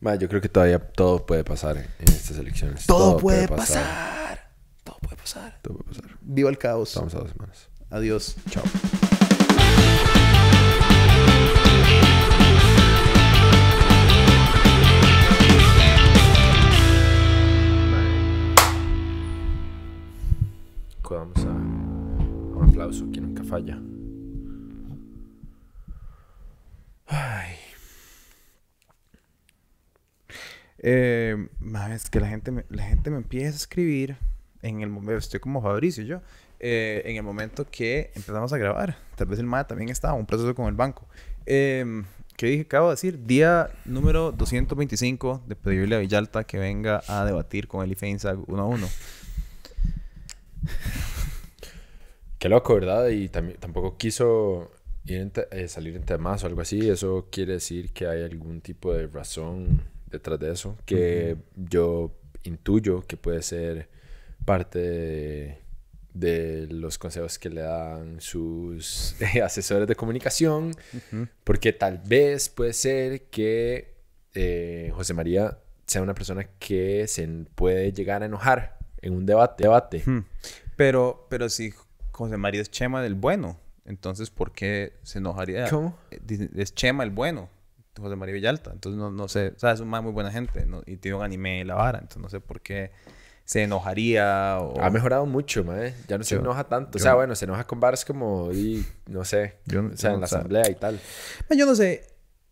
Ma, yo creo que todavía todo puede pasar en estas elecciones. Todo, puede pasar. Todo puede pasar. Todo puede pasar. Viva el caos. Estamos a dos semanas. Adiós. Chao. Vamos a, a un aplauso que nunca falla. Ay. Eh, es que la gente, me, la gente me empieza a escribir en el momento, estoy como Fabricio yo, eh, en el momento que empezamos a grabar. Tal vez el MAD también estaba, un proceso con el banco. Eh, ¿Qué dije? Acabo de decir, día número 225 de pedirle a Villalta que venga a debatir con el IFEINSA uno a uno. Qué loco, ¿verdad? Y tampoco quiso ir en eh, salir en temas o algo así. Eso quiere decir que hay algún tipo de razón detrás de eso. Que yo intuyo que puede ser parte de, de los consejos que le dan sus asesores de comunicación. Porque tal vez puede ser que eh, José María sea una persona que se puede llegar a enojar en un debate. debate. Hmm. Pero, pero si José María es Chema del bueno, entonces ¿por qué se enojaría? ¿Cómo? Eh, Es Chema el bueno, José María Villalta. Entonces no, no sé, o sea, es un man muy buena gente ¿no? y tiene un anime en la vara, entonces no sé por qué se enojaría o... Ha mejorado mucho, mae. Ya no se Yo- enoja tanto. yo- o sea, bueno, se enoja con bares como, y, no sé, Yo no- o sea, en no- la asamblea y tal. Yo no sé,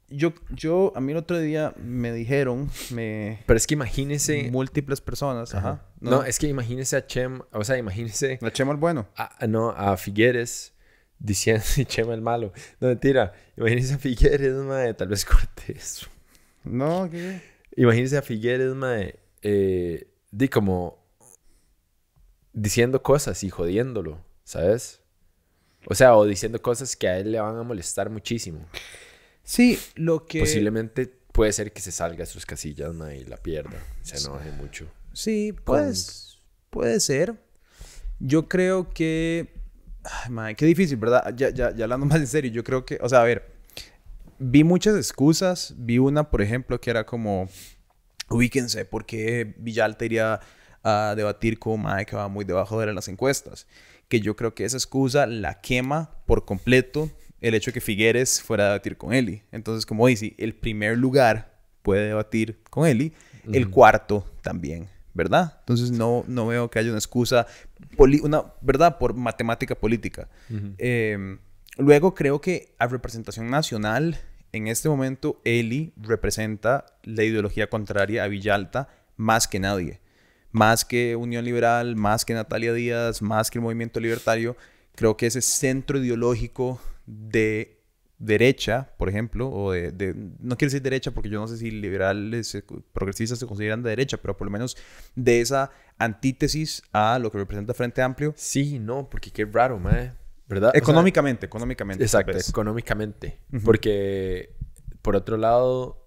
yo, yo, a mí el otro día me dijeron, me... Pero es que imagínese... Múltiples personas, ajá. No, es que imagínese a Chem, o sea, imagínese La Chema el bueno. a, a- no, a Figueres diciendo Chema el malo. No, mentira. Imagínese a Figueres, mae, tal vez Cortés. No, ¿qué? Imagínese a Figueres, mae, eh, di como diciendo cosas y jodiéndolo, ¿sabes? O sea, o diciendo cosas que a él le van a molestar muchísimo. Sí, lo que... Posiblemente puede ser que se salga de sus casillas mae, y la pierda. Se enoje mucho. Sí, pues puede ser. Yo creo que... Ay, mae, qué difícil, ¿verdad? Ya, ya, ya hablando más en serio, yo creo que... O sea, a ver, vi muchas excusas. Vi una, por ejemplo, que era como... Ubíquense, ¿por qué Villalta iría a debatir con Mae que va muy debajo de las encuestas? Que yo creo que esa excusa la quema por completo el hecho de que Figueres fuera a debatir con Eli. Entonces, como dice, el primer lugar puede debatir con Eli, el cuarto también, ¿verdad? Entonces, no, no veo que haya una excusa, una, ¿verdad? Por matemática política. Eh, luego, creo que a representación nacional, en este momento, Eli representa la ideología contraria a Villalta más que nadie. Más que Unión Liberal, más que Natalia Díaz, más que el movimiento libertario. Creo que ese centro ideológico de derecha, por ejemplo, o de, de- no quiero decir derecha porque yo no sé si liberales, eh, progresistas se consideran de derecha, pero por lo menos de esa antítesis a lo que representa Frente Amplio, Sí, no, porque qué raro, mae. ¿Verdad? O sea, económicamente, económicamente. Exacto, económicamente. Porque, por otro lado,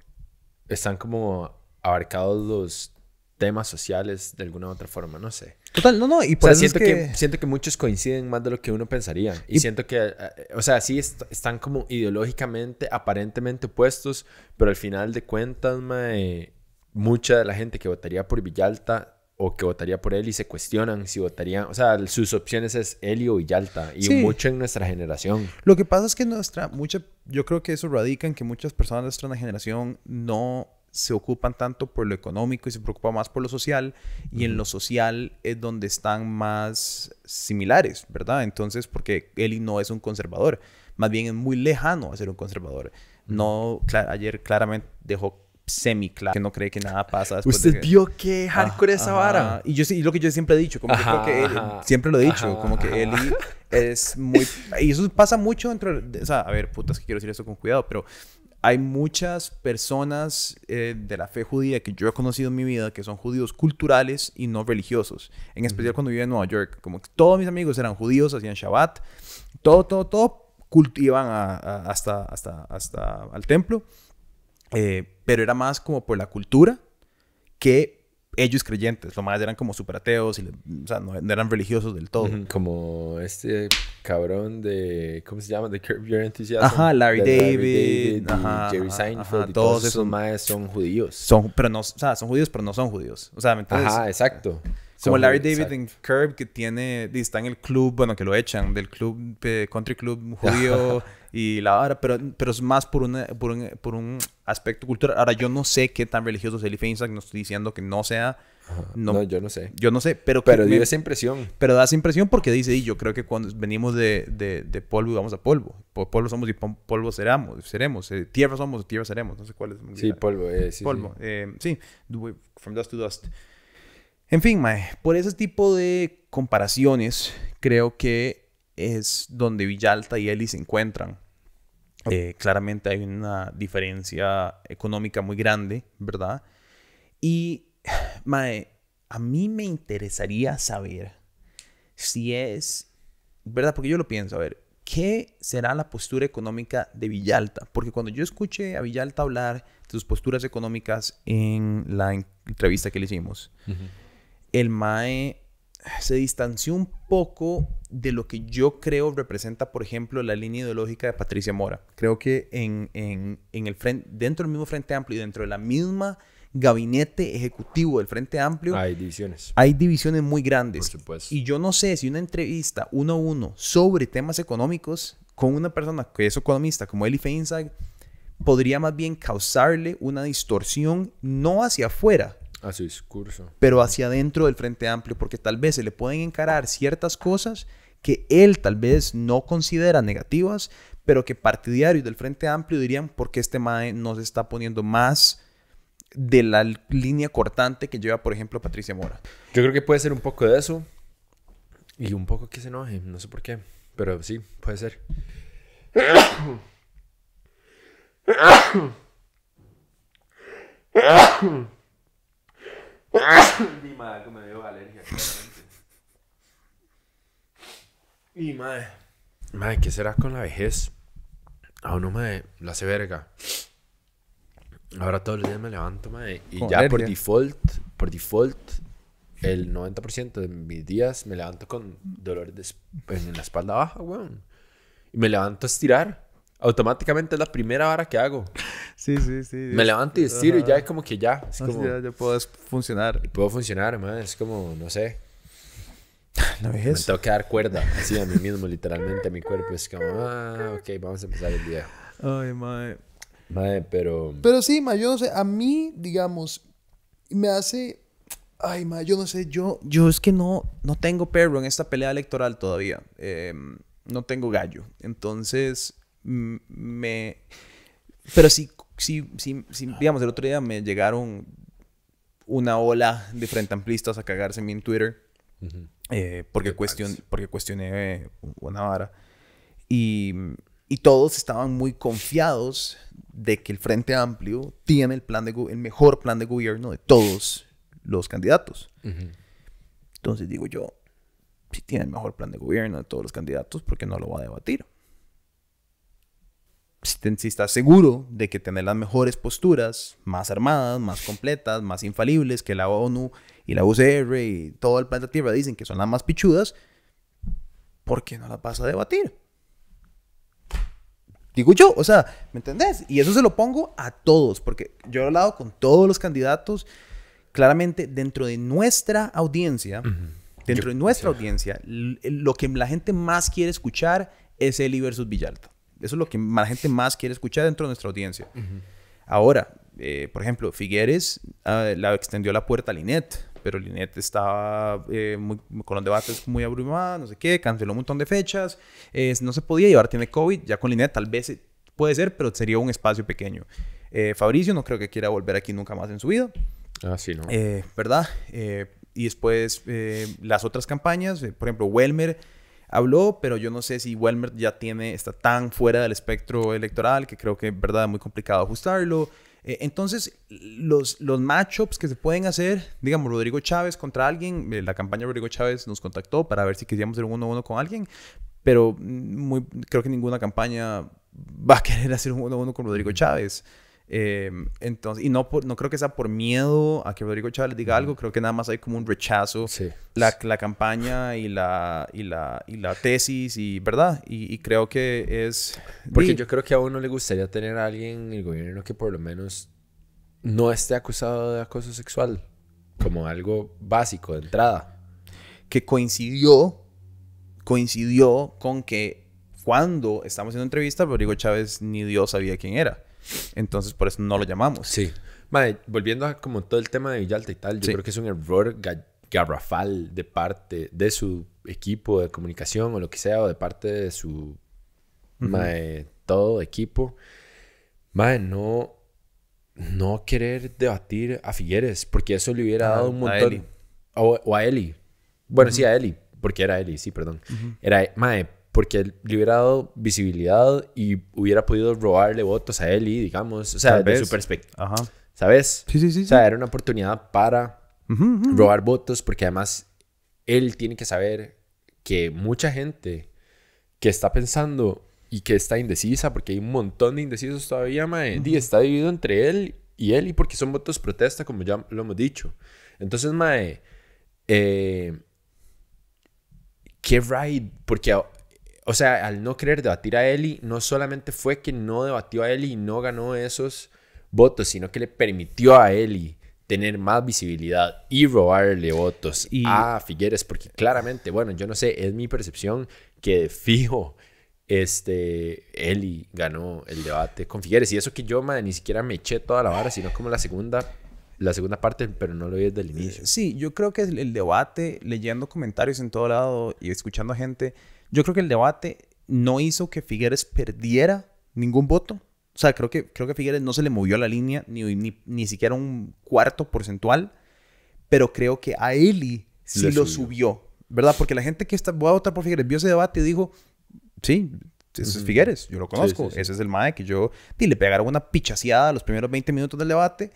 están como abarcados los temas sociales de alguna u otra forma, no sé. Total, no, no, y O por sea, eso siento es que... que... siento que muchos coinciden más de lo que uno pensaría. Y, Y- siento que, eh, o sea, sí est- están como ideológicamente, aparentemente opuestos, pero al final de cuentas, mae, mucha de la gente que votaría por Villalta o que votaría por él y se cuestionan si votarían, o sea, sus opciones es él o Villalta y Sí. mucho en nuestra generación. Lo que pasa es que nuestra, mucha, yo creo que eso radica en que muchas personas de nuestra generación no se ocupan tanto por lo económico y se preocupan más por lo social y en lo social es donde están más similares, ¿verdad? Entonces, porque Eli no es un conservador, más bien es muy lejano a ser un conservador. No, ayer claramente dejó semi claro que no cree que nada pasa después de ¿Usted que- vio qué hardcore esa Ajá. vara? Y yo y lo que yo siempre he dicho, como que Ajá, creo que ajá. siempre lo he dicho, como que. Eli es muy... Y eso pasa mucho dentro de... O sea, a ver, putas que quiero decir esto con cuidado, pero hay muchas personas eh, de la fe judía que yo he conocido en mi vida que son judíos culturales y no religiosos. En especial cuando vivía en Nueva York. Como que todos mis amigos eran judíos, hacían Shabbat. Todo, todo, todo cult- iban a- a- hasta, hasta, hasta al templo. Eh, pero era más como por la cultura que ellos creyentes. Los más eran como super ateos y, o sea, no, eran religiosos del todo. Como este cabrón de, ¿cómo se llama? De Curb Your Enthusiasm. Ajá, Larry, David, Jerry Seinfeld. todos, esos maes son judíos. Son, pero no, o sea, son judíos, pero no son judíos. O sea, ¿me entiendes? Ajá, exacto. Como Larry David en Curb, que tiene, está en el club, bueno, que lo echan, del club, eh, country club judío y la hora, pero, pero es más por, una, por, un, por un aspecto cultural. Ahora, yo no sé qué tan religioso es Eli Feinstein, no estoy diciendo que no sea. No, yo no sé. Yo no sé, pero... Pero dio esa impresión. Pero da esa impresión porque dice, y yo creo que cuando venimos de, de, de polvo y vamos a polvo. Polvo somos y polvo seremos. seremos. Eh, tierra somos y tierra seremos. No sé cuál es. Sí, polvo. Eh, sí, polvo. Sí. Eh, sí, from dust to dust. En fin, Mae, por ese tipo de comparaciones, creo que es donde Villalta y Eli se encuentran. Eh, claramente hay una diferencia económica muy grande, ¿verdad? Y, Mae, a mí me interesaría saber si es, ¿verdad? Porque yo lo pienso, a ver, ¿qué será la postura económica de Villalta? Porque cuando yo escuché a Villalta hablar de sus posturas económicas en la entrevista que le hicimos, el Mae se distanció un poco de lo que yo creo representa, por ejemplo, la línea ideológica de Patricia Mora. Creo que en, en, en el frente, dentro del mismo Frente Amplio y dentro de la misma gabinete ejecutivo del Frente Amplio. Hay divisiones. Hay divisiones muy grandes. Por supuesto. Y yo no sé si una entrevista uno a uno sobre temas económicos con una persona que es economista como Eli Feinstein podría más bien causarle una distorsión no hacia afuera, a su discurso. Pero hacia adentro del Frente Amplio, porque tal vez se le pueden encarar ciertas cosas que él tal vez no considera negativas, pero que partidarios del Frente Amplio dirían porque este MAE no se está poniendo más de la línea cortante que lleva, por ejemplo, Patricia Mora. Yo creo que puede ser un poco de eso y un poco que se enoje, no sé por qué, pero sí, puede ser. Mi madre me dio alergia, Y madre. Madre, ¿qué será con la vejez? A uno me lo hace verga. Ahora todos los días me levanto, madre. Y ya por default, por default, el 90% de mis días me levanto con dolor de, en la espalda baja, weón. Y me levanto a estirar automáticamente es la primera hora que hago. Sí, sí, sí. Me levanto y estiro y ya es como que ya. Es como, ya, puedo funcionar. Puedo funcionar, man. Es como, no sé. La vejez. Me tengo que dar cuerda así a mí mismo, literalmente a mi cuerpo. Es como, ah, ok, vamos a empezar el día. Ay, madre. Madre, pero. Pero sí, ma, yo no sé. A mí, digamos, me hace. Ay, ma, yo no sé. Yo, yo es que no, no tengo perro en esta pelea electoral todavía. Em, no tengo gallo. Entonces me... Pero si, si, si, digamos, el otro día me llegaron una ola de frente amplistas a cagarse en mi Twitter. Eh, porque, cuestion, porque cuestioné una vara. Y, y, todos estaban muy confiados de que el Frente Amplio tiene el, plan de, el mejor plan de gobierno de todos los candidatos. Entonces digo yo, si tiene el mejor plan de gobierno de todos los candidatos, ¿por qué no lo va a debatir? Si, estás seguro de que tener las mejores posturas, más armadas, más completas, más infalibles que la ONU y la UCR y todo el planeta Tierra dicen que son las más pichudas, ¿por qué no las vas a debatir? Digo yo, o sea, ¿me entendés? Y eso se lo pongo a todos, porque yo he hablado con todos los candidatos, claramente dentro de nuestra audiencia, dentro de nuestra audiencia, lo que la gente más quiere escuchar es Eli versus Villalta. Eso es lo que la gente más quiere escuchar dentro de nuestra audiencia. Ahora, eh, por ejemplo, Figueres uh, la extendió la puerta a Linet, pero Linet estaba eh, con los debates muy abrumada, no sé qué, canceló un montón de fechas, no se podía llevar, tiene COVID, ya con Linet tal vez puede ser, pero sería un espacio pequeño. Eh, Fabricio no creo que quiera volver aquí nunca más en su vida. Ah, sí, ¿no? ¿Verdad? y después las otras campañas, por ejemplo, Welmer habló, pero yo no sé si Welmer ya tiene, está tan fuera del espectro electoral que creo que es verdad muy complicado ajustarlo. Eh, entonces, los, los matchups que se pueden hacer, digamos, Rodrigo Chávez contra alguien, eh, la campaña de Rodrigo Chávez nos contactó para ver si queríamos hacer un uno a uno con alguien, pero muy, creo que ninguna campaña va a querer hacer un uno a uno con Rodrigo Chávez. Eh, entonces, y no, por, no creo que sea por miedo a que Rodrigo Chávez diga algo, creo que nada más hay como un rechazo. Sí. La, la campaña y la, y, la, y la tesis, y verdad, y, y creo que es... Porque yo creo que a uno le gustaría tener a alguien en el gobierno que por lo menos no esté acusado de acoso sexual. Como algo básico de entrada. que coincidió, coincidió con que cuando estamos haciendo entrevista, Rodrigo Chávez ni Dios sabía quién era. Entonces, por eso no lo llamamos. Sí. Madre, volviendo a como todo el tema de Villalta y tal, yo Sí. creo que es un error ga- garrafal de parte de su equipo de comunicación o lo que sea, o de parte de su mae, todo equipo. Madre, no, no querer debatir a Figueres, porque eso le hubiera Ah, dado un a montón. Eli. O, o a Eli. Bueno, sí, a Eli, porque era Eli, sí, perdón. Era, mae, porque le hubiera dado visibilidad y hubiera podido robarle votos a Eli, digamos. O sea, Tal de vez. su perspectiva. ¿Sabes? Sí, sí, sí. O sea, era una oportunidad para Ujú, ujú. robar votos, porque además él tiene que saber que mucha gente que está pensando y que está indecisa, porque hay un montón de indecisos todavía, mae, di, está dividido entre él y él, y porque son votos protesta, como ya lo hemos dicho. Entonces, mae, eh, qué right, porque, o sea, al no querer debatir a Eli, no solamente fue que no debatió a Eli y no ganó esos votos, sino que le permitió a Eli tener más visibilidad y robarle votos Y- a Figueres, porque claramente, bueno, yo no sé, es mi percepción que de fijo, este, Eli ganó el debate con Figueres, y eso que yo, madre, ni siquiera me eché toda la vara, sino como la segunda, la segunda parte, pero no lo vi desde el inicio. Sí, yo creo que el, el debate, leyendo comentarios en todo lado y escuchando a gente, yo creo que el debate no hizo que Figueres perdiera ningún voto. O sea, creo que, creo que Figueres no se le movió la línea, ni, ni, ni siquiera un cuarto porcentual, pero creo que a Eli sí Le lo subió. subió, ¿verdad? Porque la gente que está, voy a votar por Figueres, vio ese debate y dijo, sí, ese es Ujú. Figueres, yo lo Sí, conozco, sí, sí. ese es el mae que yo, y le pegaron una pichaseada a los primeros 20 minutos del debate,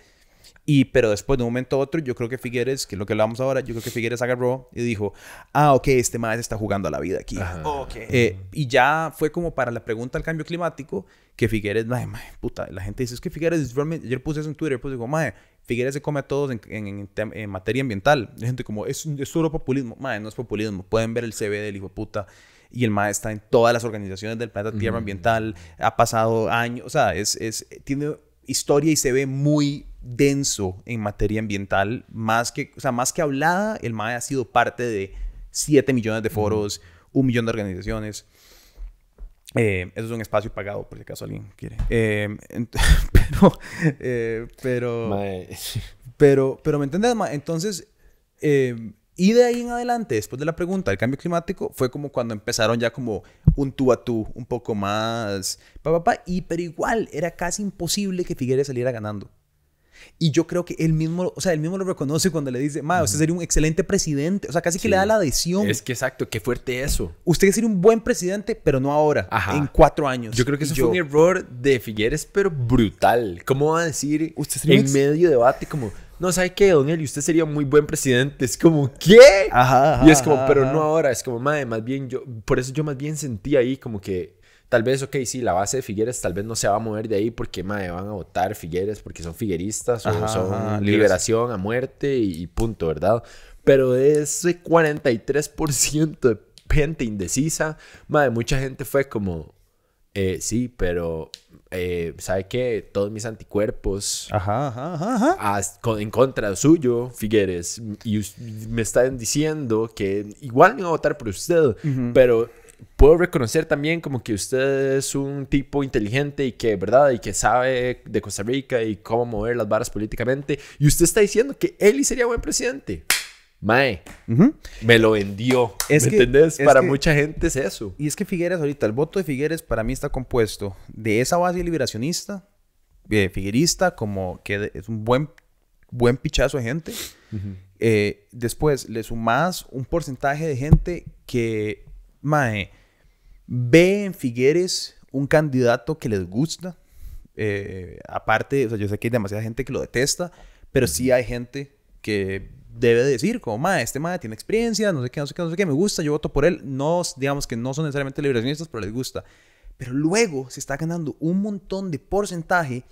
y, pero después de un momento a otro, yo creo que Figueres, que es lo que hablamos ahora, yo creo que Figueres agarró y dijo, ah, ok, este mae se está jugando a la vida aquí. Ajá. Eh, y ya fue como para la pregunta al cambio climático, que Figueres, mae, mae, puta, la gente dice, es que Figueres es realmente, ayer puse eso en Twitter, pues digo, mae, Figueres se come a todos en, en- en materia ambiental. La gente como, es, es solo populismo. Mae, no es populismo. Pueden ver el CV del hijo de puta. Y el mae está en todas las organizaciones del planeta Tierra Ambiental. Ha pasado años. O sea, es, es, tiene historia y se ve muy denso en materia ambiental. Más que, o sea, más que hablada, el mae ha sido parte de 7 millones de foros, un millón de organizaciones. Eh, eso es un espacio pagado, por si acaso alguien quiere. Eh, pero, eh, pero, Mae, pero, pero, ¿me entiendes? ma? Entonces, eh, y de ahí en adelante, después de la pregunta del cambio climático, fue como cuando empezaron ya como un tú a tú, un poco más, pa, pa, pa, y pero igual era casi imposible que Figueres saliera ganando. Y yo creo que él mismo, o sea, él mismo lo reconoce cuando le dice, ma, usted sería un excelente presidente. O sea, casi que Sí. le da la adhesión. es que exacto, qué fuerte eso. Usted sería un buen presidente, pero no ahora, Ajá. en cuatro años. Yo creo que eso yo- fue un error de Figueres, pero brutal. ¿Cómo va a decir Usted sería en ex- medio debate como, no, ¿sabe qué, don Eli? Usted sería un muy buen presidente. Es como, ¿qué? Ajá, ajá, y es como, pero no ahora. Es como, madre, más bien yo, por eso yo más bien sentí ahí como que, tal vez, ok, sí, la base de Figueres tal vez no se va a mover de ahí porque, madre, van a votar Figueres porque son figueristas o Ajá, son ajá, liberación a muerte y, y punto, ¿verdad? Pero de ese 43% de gente indecisa, madre, mucha gente fue como, eh, sí, pero, eh, ¿sabe qué? Todos mis anticuerpos Ajá, ajá, ajá, con- en contra suyo, Figueres, y me están diciendo que igual no iba a votar por usted, pero puedo reconocer también como que usted es un tipo inteligente y que, ¿verdad? Y que sabe de Costa Rica y cómo mover las varas políticamente, y usted está diciendo que Eli sería buen presidente. Mae, Ujú. me lo vendió. Es ¿Me que- entendés? es Para que- mucha gente es eso. Y es que Figueres ahorita, el voto de Figueres para mí está compuesto de esa base liberacionista, de figuerista, como que es un buen, buen pichazo de gente. Eh, después le sumas un porcentaje de gente que, mae, ve en Figueres un candidato que les gusta. Eh, aparte, o sea, yo sé que hay demasiada gente que lo detesta, pero sí hay gente que debe decir, como, mae, este mae tiene experiencia, no sé qué, no sé qué, no sé qué, me gusta, yo voto por él. No, digamos que no son necesariamente liberacionistas, pero les gusta. Pero luego se está ganando un montón de porcentaje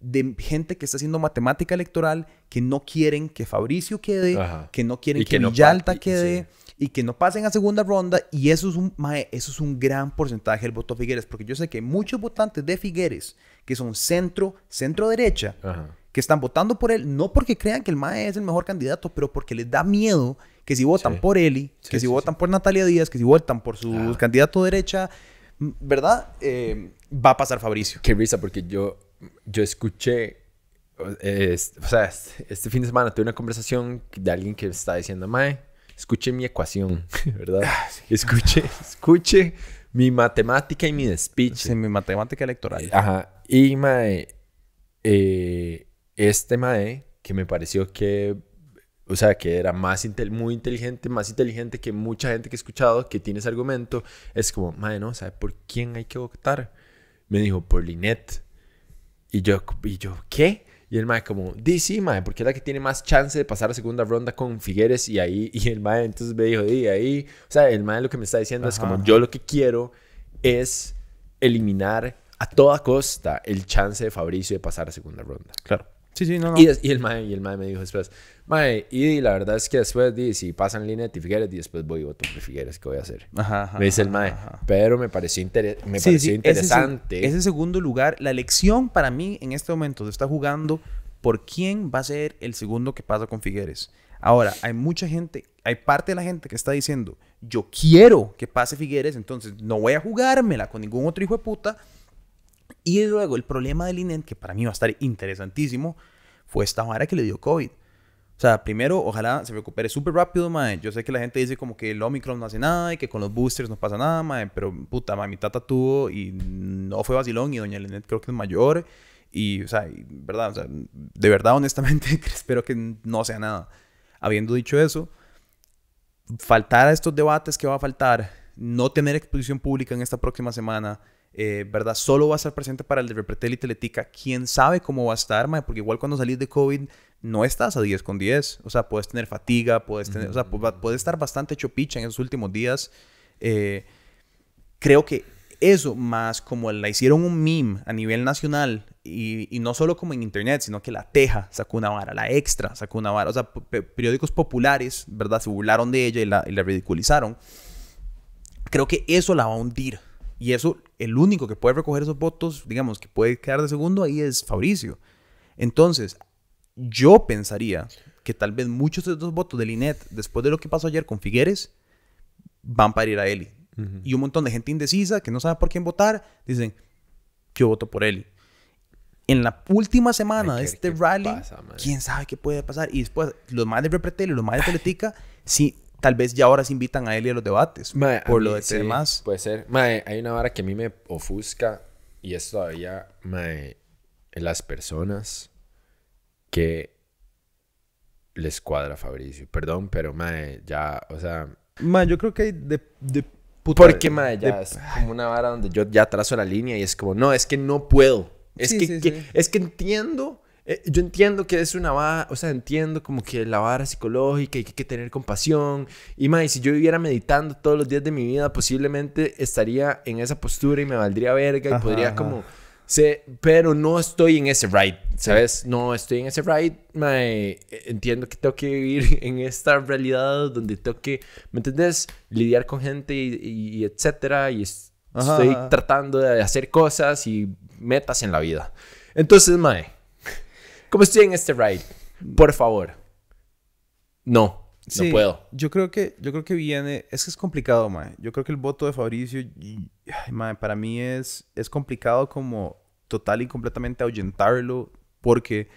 de gente que está haciendo matemática electoral, que no quieren que Fabricio quede, Ajá. que no quieren Y que, que no Villalta quede y que no pasen a segunda ronda. Y eso es un, mae, eso es un gran porcentaje del voto Figueres, porque yo sé que muchos votantes de Figueres, que son centro, centro derecha, Ajá. que están votando por él, no porque crean que el MAE es el mejor candidato, pero porque les da miedo que si votan Sí. por Eli, Sí, que si sí, votan por Natalia Díaz, que si votan por su Ah. candidato derecha, ¿verdad? Eh, va a pasar Fabricio. Qué risa, porque yo, yo escuché, eh, es- o sea, este, este fin de semana tuve una conversación de alguien que estaba diciendo, Mae, escuche mi ecuación, ¿verdad? Ah, Escuche, escuche mi matemática y mi. Sí, mi matemática electoral. Ajá. Y Mae, eh, este Mae, que me pareció que, o sea, que era más intel- muy inteligente, más inteligente que mucha gente que he escuchado que tiene ese argumento, es como, Mae, no, ¿sabe por quién hay que votar? Me dijo, por Linet. Y yo, y yo, ¿qué? Y el mae como, di sí, mae, porque es la que tiene más chance de pasar a segunda ronda con Figueres y ahí, y el mae entonces me dijo, di ahí, o sea, el mae lo que me está diciendo es como, yo lo que quiero es eliminar a toda costa el chance de Fabricio de pasar a segunda ronda. Claro. Sí, sí, no, no. Y, y el mae, y el mae me dijo después, mae, y la verdad es que después, di, si pasan Linet y Figueres, y después voy y voto por Figueres, ¿qué voy a hacer? Ajá, ajá, me dice el mae, ajá. pero me pareció, me Sí, pareció sí, ese interesante. se- Ese, segundo lugar, la elección para mí en este momento se está jugando por quién va a ser el segundo que pasa con Figueres. Ahora, hay mucha gente, hay parte de la gente que está diciendo, yo quiero que pase Figueres, entonces no voy a jugármela con ningún otro hijo de puta. Y luego el problema del INEN, que para mí va a estar interesantísimo, fue esta vara que le dio COVID. O sea, primero, ojalá se recupere súper rápido, mae. Yo sé que la gente dice como que el Omicron no hace nada y que con los boosters no pasa nada, mae. Pero, puta, mae, mi tata tuvo y no fue vacilón y doña Lenet creo que es mayor. Y, o sea, verdad, o sea, de verdad, honestamente, espero que no sea nada. Habiendo dicho eso, faltar a estos debates que va a faltar, no tener exposición pública en esta próxima semana, eh, ¿verdad? Solo va a estar presente para el de Repretel y Teletica. ¿Quién sabe cómo va a estar, mae? Porque igual cuando salís de COVID no estás a 10 con 10. O sea, puedes tener fatiga, puedes tener... O sea, pu- puedes estar bastante hecho picha en esos últimos días. Eh, creo que eso, más como la hicieron un meme a nivel nacional, y, y no solo como en internet, sino que la Teja sacó una vara, la Extra sacó una vara, o sea, pe- periódicos populares, ¿verdad? Se burlaron de ella y la, y la ridiculizaron. Creo que eso la va a hundir. Y eso, el único que puede recoger esos votos, digamos, que puede quedar de segundo ahí es Fabricio. Entonces, yo pensaría que tal vez muchos de esos votos del INET, después de lo que pasó ayer con Figueres, van para ir a Eli. Y un montón de gente indecisa que no sabe por quién votar, dicen, yo voto por Eli. En la última semana de este rally, pasa, quién sabe qué puede pasar. Y después, los más de Repretel y los más de Teletica, sí, tal vez ya ahora se invitan a Eli a los debates. Por lo mí de sí, temas. Puede ser. Hay una vara que a mí me ofusca y es todavía, las personas que les cuadra Fabricio. Perdón, pero ya, o sea, yo creo que hay de, de puta- porque mae, ya de- es como una vara donde yo ya trazo la línea y es como, no, es que no puedo. Es Sí, que, sí, que- sí. es que entiendo, eh, yo entiendo que es una vara, o sea, entiendo como que la vara psicológica y que hay que tener compasión. Y mae, si yo viviera meditando todos los días de mi vida, posiblemente estaría en esa postura y me valdría verga y Ajá, podría ajá. como sé, pero no estoy en ese ride, ¿sabes? No estoy en ese ride, mae, entiendo que tengo que vivir en esta realidad donde tengo que, ¿me entendés? Lidiar con gente y, y- y etcétera, y es- estoy tratando de hacer cosas y metas en la vida. Entonces, mae, como estoy en este ride, por favor, no, Sí, no puedo. Yo creo que, yo creo que viene, es que es complicado, mae. Yo creo que el voto de Fabricio, y- ay, mae, para mí es, es complicado como total y completamente ahuyentarlo, porque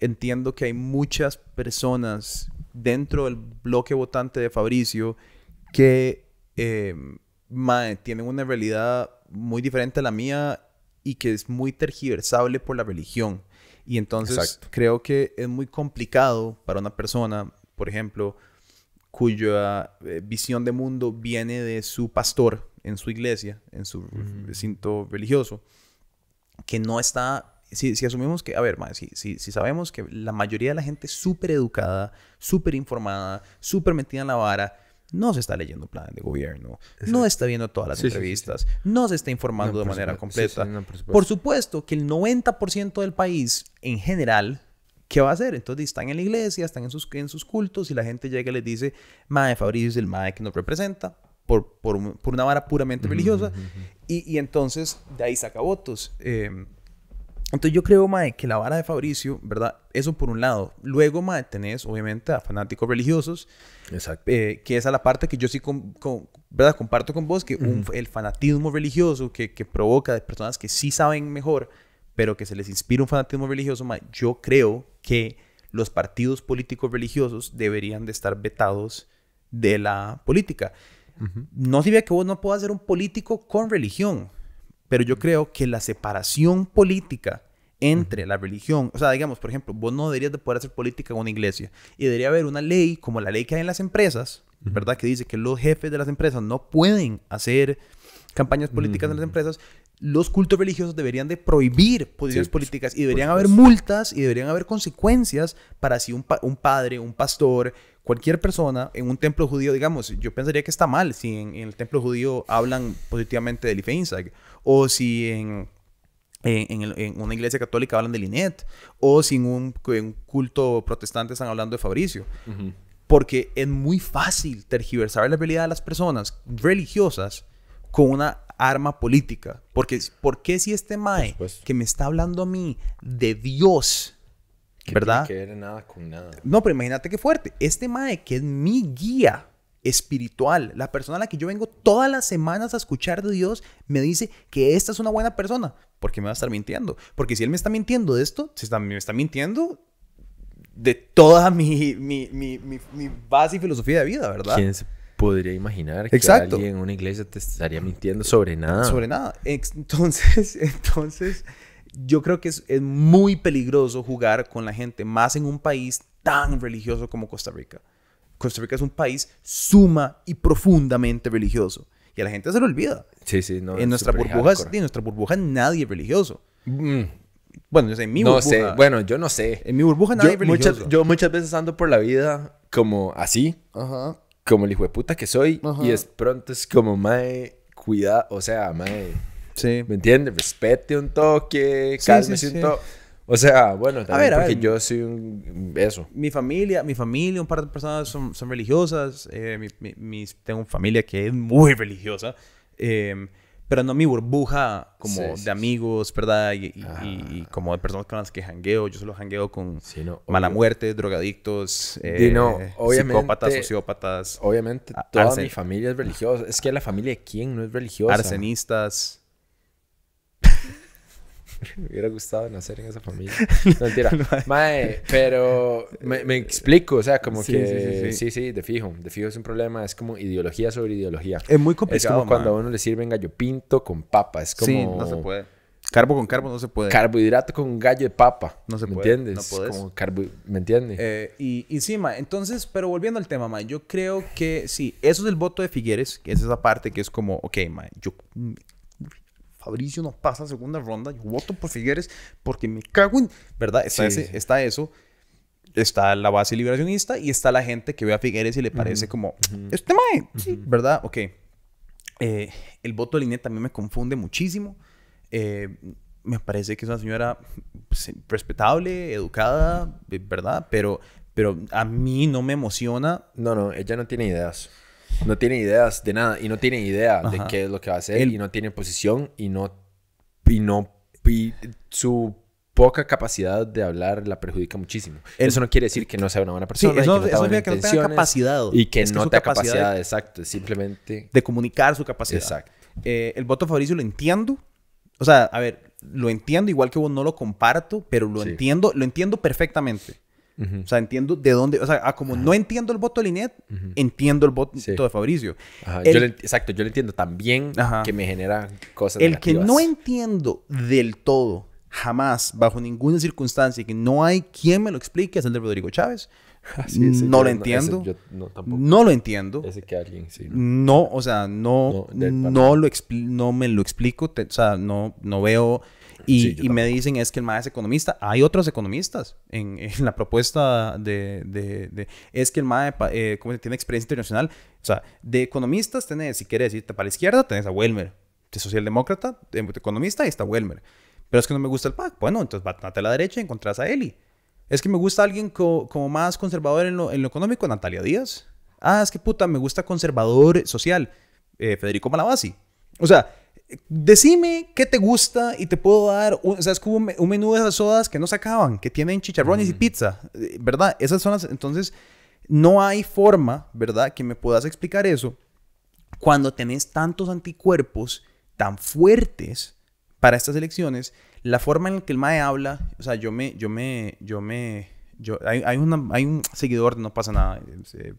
entiendo que hay muchas personas dentro del bloque votante de Fabricio que, eh, mae, tienen una realidad muy diferente a la mía y que es muy tergiversable por la religión. Y entonces Exacto. creo que es muy complicado para una persona, por ejemplo, cuya eh, visión de mundo viene de su pastor en su iglesia, en su recinto religioso, que no está... Si, si asumimos que, a ver, si, si, si sabemos que la mayoría de la gente es súper educada, súper informada, súper metida en la vara, no se está leyendo planes de gobierno, no está viendo todas las entrevistas, no se está informando de manera completa. por, supuesto que el 90% del país en general, ¿qué va a hacer? Entonces están en la iglesia, están en sus, en sus cultos y la gente llega y les dice, Mae Fabricio es el Mae que nos representa por, por, una vara puramente religiosa. y, y, entonces de ahí saca votos. Eh, entonces yo creo, Mae, que la vara de Fabricio, ¿verdad? Eso por un lado. Luego, Mae, tenés obviamente a fanáticos religiosos. Exacto. Eh, que esa es la parte que yo sí, ¿verdad? Comparto con vos, que el fanatismo religioso que, que, provoca de personas que sí saben mejor, pero que se les inspira un fanatismo religioso, mae, yo creo que los partidos políticos religiosos deberían de estar vetados de la política. No significa que vos no puedas ser un político con religión. Pero yo creo que la separación política entre la religión, o sea, digamos, por ejemplo, vos no deberías de poder hacer política en una iglesia y debería haber una ley como la ley que hay en las empresas, ¿verdad? Que dice que los jefes de las empresas no pueden hacer campañas políticas en las empresas. Los cultos religiosos deberían de prohibir posiciones políticas y deberían haber multas y deberían haber consecuencias para si un, un padre, un pastor, cualquier persona en un templo judío, digamos, yo pensaría que está mal si en, el templo judío hablan positivamente del IFEINSAG, o si en, en, una iglesia católica hablan del INET, o si en un, culto protestante están hablando de Fabricio. Porque es muy fácil tergiversar la realidad de las personas religiosas con una arma política. Porque, ¿por qué si este Mae que me está hablando a mí de Dios ¿verdad? que ver nada con nada. No, pero imagínate qué fuerte. Este mae que es mi guía espiritual, la persona a la que yo vengo todas las semanas a escuchar de Dios, me dice que esta es una buena persona. ¿Por qué me va a estar mintiendo? Porque si él me está mintiendo de esto, se está, me está mintiendo de toda mi, mi, mi, mi, base y filosofía de vida, ¿verdad? ¿Quién se podría imaginar que Exacto. alguien en una iglesia te estaría mintiendo sobre nada? Sobre nada. Entonces, entonces yo creo que es, muy peligroso jugar con la gente, más en un país tan religioso como Costa Rica. Costa Rica es un país suma y profundamente religioso. Y a la gente se lo olvida. Sí, sí, no. En nuestra burbuja, en nuestra burbuja nadie es religioso. Mm. Bueno, en mi no burbuja. Sé. Bueno, yo no sé. En mi burbuja nadie es religioso. Muchas, yo muchas veces ando por la vida como así. Ajá. Como el hijo de puta que soy. Y es pronto es como, mae, cuida, o sea, mae Sí. ¿Me entiendes? Respete un toque, cálmese un toque. O sea, bueno, también a ver, porque yo soy un... Eso. Mi familia, mi familia, un par de personas son, son religiosas. Eh, mi, mi, tengo una familia que es muy religiosa. Eh, pero no mi burbuja como de amigos, ¿verdad? Y, y, como de personas con las que jangueo. Yo solo jangueo con mala muerte, drogadictos, eh, psicópatas, sociópatas. Obviamente, toda mi familia es religiosa. Es que la familia de quién no es religiosa. Arsenistas. me hubiera gustado nacer en esa familia. No, mentira. Mae, pero me, explico, o sea, como que... Sí sí, de fijo. De fijo es un problema, es como ideología sobre ideología. Es muy complicado, Es como cuando a uno le sirven gallo pinto con papa, es como... Sí, no se puede. Carbo con carbo no se puede. Carbohidrato con gallo de papa. No se ¿Me puede. entiendes? No puedes. Como carbo... ¿Me entiendes? Eh, y, y sí, ma, entonces, pero volviendo al tema, ma, yo creo que sí, eso es el voto de Figueres, que es esa parte que es como, ok, ma, yo Fabricio no pasa segunda ronda, yo voto por Figueres porque me cago en... ¿Verdad? Está, está eso. Está la base liberacionista y está la gente que ve a Figueres y le parece como, este mae, ¿verdad? Ok. Eh, el voto de Linet también me confunde muchísimo. Eh, me parece que es una señora pues, respetable, educada, ¿verdad? Pero, pero a mí no me emociona. No, no, ella no tiene ideas. No tiene ideas de nada y no tiene idea de qué es lo que va a hacer y no tiene posición y no y no y su poca capacidad de hablar la perjudica muchísimo. eso no quiere decir que no sea una buena persona. eso, y que no, que no tenga capacidad. Y que no tenga capacidad, exacto. Simplemente... De comunicar su capacidad. Exacto. Eh, el voto Fabricio lo entiendo. O sea, a ver, lo entiendo igual que vos no lo comparto, pero lo entiendo, lo entiendo perfectamente. O sea, entiendo de dónde, o sea, ah, como no entiendo el voto de Linet, entiendo el voto de Fabricio. exacto, yo lo entiendo también que me genera cosas El que no entiendo del todo, jamás, bajo ninguna circunstancia, que no hay quien me lo explique, es el de Rodrigo Chávez. Ah, no lo entiendo. No, lo entiendo. Ese que alguien, sí. No, o sea, no, no, lo no me lo explico. o sea, no, no veo Y, y me dicen es que el MAE es economista. Hay otros economistas en, en la propuesta de, de, de, Es que el MAE eh, como tiene experiencia internacional. O sea, de economistas tenés, si quieres irte para la izquierda, tenés a Welmer. De socialdemócrata, de economista, ahí está Welmer. Pero es que no me gusta el PAC. Bueno, entonces bate a la derecha y encontrás a Eli. Es que me gusta alguien como más conservador en lo, en lo, económico, Natalia Díaz. Ah, es que puta, me gusta conservador social, eh, Federico Malabasi. O sea, decime qué te gusta y te puedo dar, un, o sea, es como un menú de esas sodas que no se acaban, que tienen chicharrones y pizza, eh, ¿verdad? Esas son las, entonces, no hay forma, ¿verdad?, que me puedas explicar eso cuando tenés tantos anticuerpos tan fuertes para estas elecciones la forma en la que el MAE habla, o sea, yo me, yo me, yo me, yo, hay, hay, una, hay un seguidor, no pasa nada,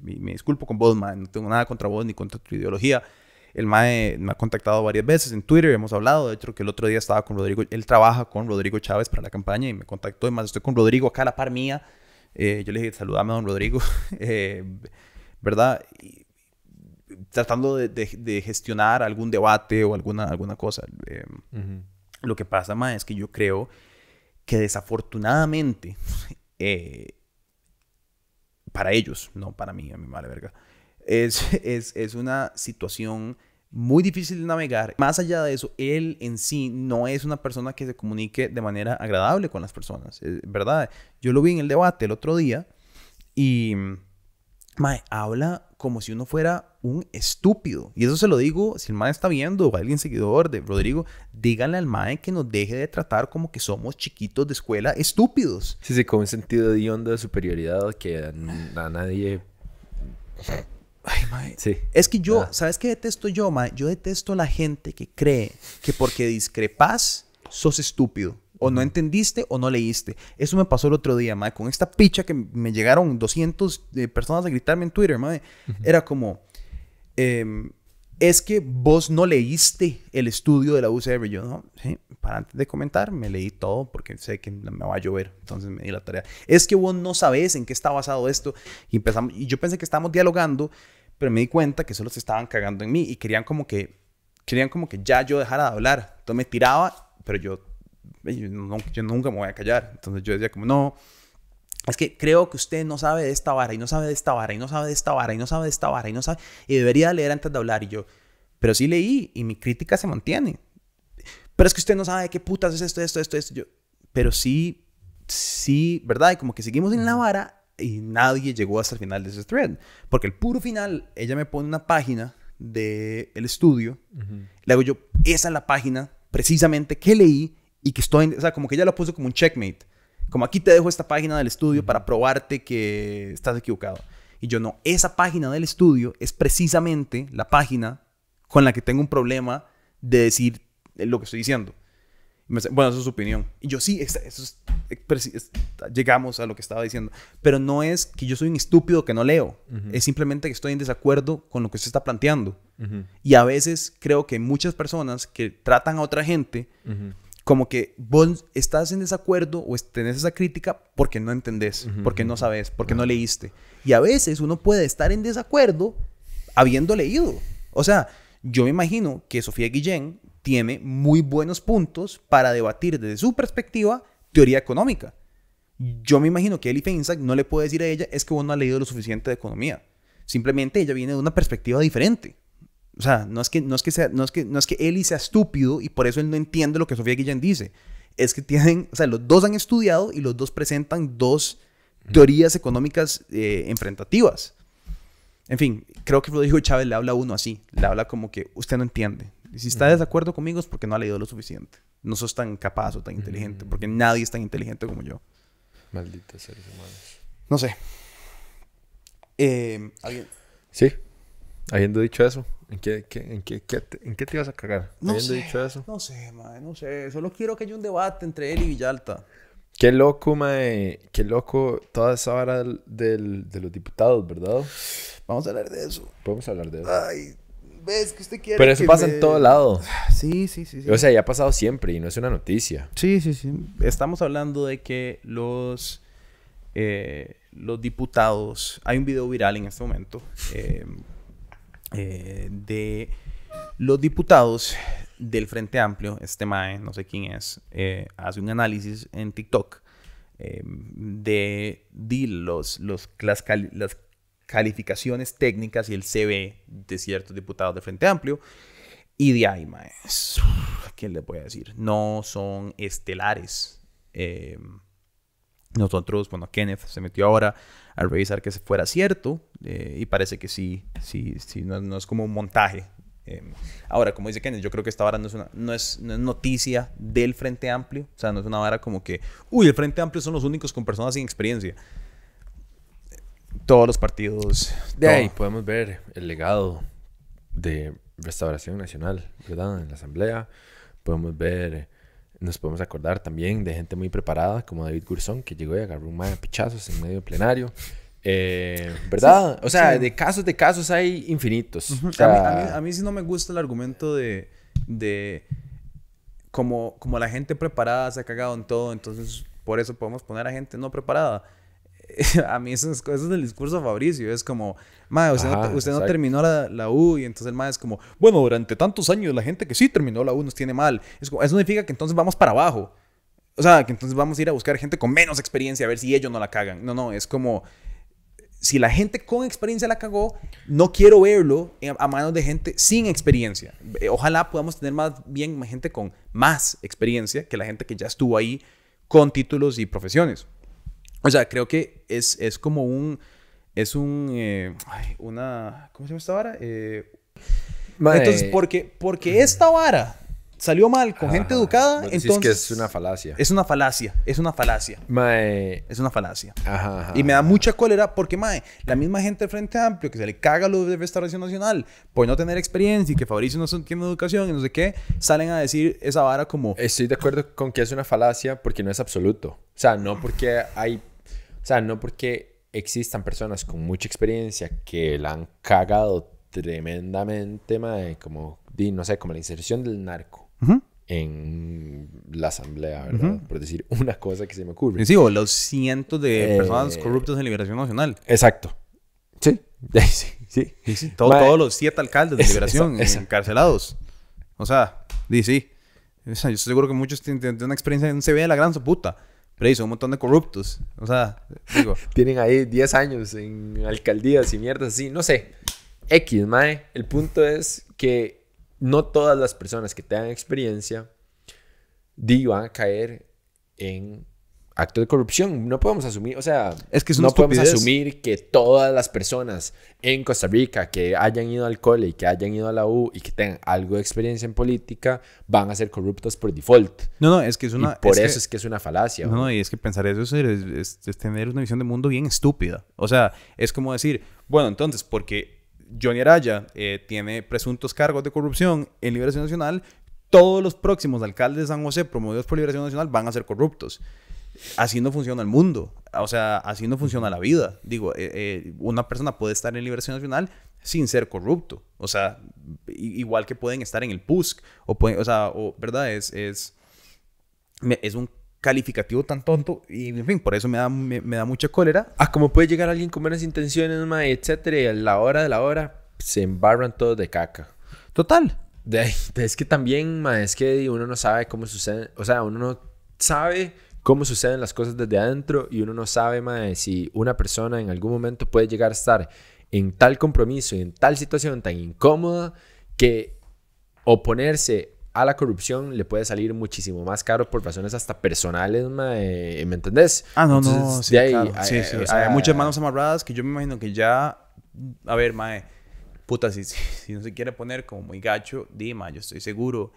me, disculpo con vos, MAE, no tengo nada contra vos ni contra tu ideología. El MAE me ha contactado varias veces en Twitter, hemos hablado, de hecho que el otro día estaba con Rodrigo, él trabaja con Rodrigo Chávez para la campaña y me contactó, además estoy con Rodrigo acá a la par mía, eh, yo le dije, saludame a don Rodrigo, eh, ¿verdad? Y, tratando de, de, gestionar algún debate o alguna, alguna cosa. Eh, lo que pasa, más es que yo creo que desafortunadamente, eh, para ellos, no para mí, a mi madre verga, es, es, es, una situación muy difícil de navegar. Más allá de eso, él en sí no es una persona que se comunique de manera agradable con las personas, eh, ¿verdad? Yo lo vi en el debate el otro día y Mae, habla como si uno fuera un estúpido. Y eso se lo digo, si el Mae está viendo o alguien seguidor de Rodrigo, díganle al Mae que nos deje de tratar como que somos chiquitos de escuela estúpidos. Sí, sí, con un sentido de onda de superioridad que a, nadie... Ay, mae. Sí. Es que yo, ah. ¿sabes qué detesto yo, mae? Yo detesto a la gente que cree que porque discrepas, sos estúpido. O no entendiste o no leíste. Eso me pasó el otro día, madre. Con esta picha que me llegaron 200 eh, personas a gritarme en Twitter, madre. Era como... Em, es que vos no leíste el estudio de la UCR. Yo, no, sí, para antes de comentar, me leí todo porque sé que me va a llover. Entonces me di la tarea. Es que vos no sabes en qué está basado esto. Y, empezamos, y yo pensé que estábamos dialogando, pero me di cuenta que solo se estaban cagando en mí y querían como que, querían como que ya yo dejara de hablar. Entonces me tiraba, pero yo yo, nunca me voy a callar. Entonces yo decía como, no, es que creo que usted no sabe de esta vara y no sabe de esta vara y no sabe de esta vara y no sabe de esta vara y no sabe y debería leer antes de hablar y yo, pero sí leí y mi crítica se mantiene. Pero es que usted no sabe de qué putas es esto, esto, esto, esto. Yo, pero sí, sí, ¿verdad? Y como que seguimos en la vara y nadie llegó hasta el final de ese thread. Porque el puro final, ella me pone una página del el estudio. Le hago yo, esa es la página precisamente que leí y que estoy, o sea, como que ya lo puso como un checkmate. Como aquí te dejo esta página del estudio para probarte que estás equivocado. Y yo no, esa página del estudio es precisamente la página con la que tengo un problema de decir lo que estoy diciendo. Bueno, eso es su opinión. Y yo sí, eso es, llegamos a lo que estaba diciendo. Pero no es que yo soy un estúpido que no leo. Es simplemente que estoy en desacuerdo con lo que se está planteando. Y a veces creo que muchas personas que tratan a otra gente como que vos estás en desacuerdo o tenés esa crítica porque no entendés, porque no sabes, porque no leíste. Y a veces uno puede estar en desacuerdo habiendo leído. O sea, yo me imagino que Sofía Guillén tiene muy buenos puntos para debatir desde su perspectiva teoría económica. Yo me imagino que Eli Feinsack no le puede decir a ella es que vos no has leído lo suficiente de economía. Simplemente ella viene de una perspectiva diferente. O sea, no es que, no es que, sea, no es que, no es que Eli sea estúpido y por eso él no entiende lo que Sofía Guillén dice. Es que tienen, o sea, los dos han estudiado y los dos presentan dos teorías económicas eh, enfrentativas. En fin, creo que Rodrigo Chávez le habla a uno así. Le habla como que usted no entiende. Y si está de desacuerdo conmigo es porque no ha leído lo suficiente. No sos tan capaz o tan inteligente, porque nadie es tan inteligente como yo. Malditos seres humanos. No sé. Eh, ¿Alguien? Sí. Habiendo dicho eso, ¿en qué, en, qué, ¿en qué te ibas a cagar? No Habiendo dicho eso. No sé, mae, no sé. Solo quiero que haya un debate entre él y Villalta. Qué loco, mae. Qué loco toda esa del, de los diputados, ¿verdad? Vamos a hablar de eso. Podemos hablar de eso. Ay, ves que usted quiere. Pero eso pasa en todo lado. Sí, sí, sí, sí. O sea, ya ha pasado siempre y no es una noticia. Sí, sí, sí. Estamos hablando de que los. Eh, los diputados. Hay un video viral en este momento. Eh, eh, de los diputados del Frente Amplio, este mae, no sé quién es, eh, hace un análisis en TikTok eh, de, los, los, las, las calificaciones técnicas y el CV de ciertos diputados del Frente Amplio. Y de ahí, mae, ¿qué les voy a decir? No son estelares. Eh, nosotros, bueno, Kenneth se metió ahora a revisar que fuera cierto eh, y parece que sí, sí, sí, no, es como un montaje. Em, ahora, como dice Kenneth, yo creo que esta vara no es, una, no, es, noticia del Frente Amplio, o sea, no es una vara como que, uy, el Frente Amplio son los únicos con personas sin experiencia. Todos los partidos. De ahí podemos ver el legado de Restauración Nacional, ¿verdad? En la Asamblea. Podemos ver nos podemos acordar también de gente muy preparada, como David Gurzón, que llegó y agarró un de pichazos en medio plenario. Eh, ¿Verdad? o sea, de casos de casos hay infinitos. a, mí, sí no me gusta el argumento de, de como, como la gente preparada se ha cagado en todo, entonces por eso podemos poner a gente no preparada. a mí eso es, eso es el discurso de Fabricio. Es como, madre, usted, no, usted no terminó la, la, U y entonces el madre es como, bueno, durante tantos años la gente que sí terminó la U nos tiene mal. Es como, eso significa que entonces vamos para abajo. O sea, que entonces vamos a ir a buscar gente con menos experiencia a ver si ellos no la cagan. No, no, es como, si la gente con experiencia la cagó, no quiero verlo a manos de gente sin experiencia. Ojalá podamos tener más bien gente con más experiencia que la gente que ya estuvo ahí con títulos y profesiones. O sea, creo que es, es como un. Es un. Eh, una. ¿Cómo se llama esta vara? Eh, entonces, porque, porque esta vara salió mal con gente educada, entonces... que es una falacia. Es una falacia, es una falacia. Mae. Es una falacia. Ajá, y me da mucha cólera porque, mae, la misma gente del Frente Amplio que se le caga lo de Restauración Nacional por no tener experiencia y que Fabricio no tiene educación y no sé qué, salen a decir esa vara como... Estoy de acuerdo con que es una falacia porque no es absoluto. O sea, no porque hay... O sea, no porque existan personas con mucha experiencia que la han cagado tremendamente, mae, como, no sé, como la inserción del narco en la asamblea, ¿verdad? Por decir una cosa que se me ocurre. Sí, o los cientos de personas eh, corruptas en Liberación Nacional. Exacto. Sí, sí, sí. todos los siete alcaldes de Liberación encarcelados. O sea, sí, sí. yo estoy seguro que muchos tienen, una experiencia en CB de la gran puta. Pero son un montón de corruptos. O sea, digo. Tienen ahí 10 años en alcaldías y mierdas así. No sé. X, mae. El punto es que no todas las personas que tengan experiencia van a caer en acto de corrupción. No podemos asumir, o sea, es que no podemos asumir que todas las personas en Costa Rica que hayan ido al cole y que hayan ido a la U y que tengan algo de experiencia en política van a ser corruptas por default. No, no, es que es una... por eso es que es una falacia. No, no, y es que pensar eso es, es tener una visión de mundo bien estúpida. O sea, es como decir, bueno, entonces, porque Johnny Araya eh, tiene presuntos cargos de corrupción en Liberación Nacional, todos los próximos alcaldes de San José promovidos por Liberación Nacional van a ser corruptos. Así no funciona el mundo. O sea, así no funciona la vida. Digo, eh, eh, una persona puede estar en Liberación Nacional sin ser corrupto. O sea, igual que pueden estar en el PUSC. O, pueden, o sea, o, ¿verdad? Es, es, es un calificativo tan tonto y en fin, por eso me da, me, da mucha cólera. Ah, como puede llegar alguien con buenas intenciones, ma, etcétera, y a la hora de la hora se embarran todos de caca. Total. De, es que también, ma, es que uno no sabe cómo sucede, o sea, uno no sabe cómo suceden las cosas desde adentro y uno no sabe, ma, si una persona en algún momento puede llegar a estar en tal compromiso y en tal situación tan incómoda que oponerse a la corrupción le puede salir muchísimo más caro por razones hasta personales, ¿me entendés? Ah, no, no, sí, hay, sí, sí. hay muchas manos amarradas que yo me imagino que ya, a ver, mae, puta, si, si no se quiere poner como muy gacho, dime, yo estoy seguro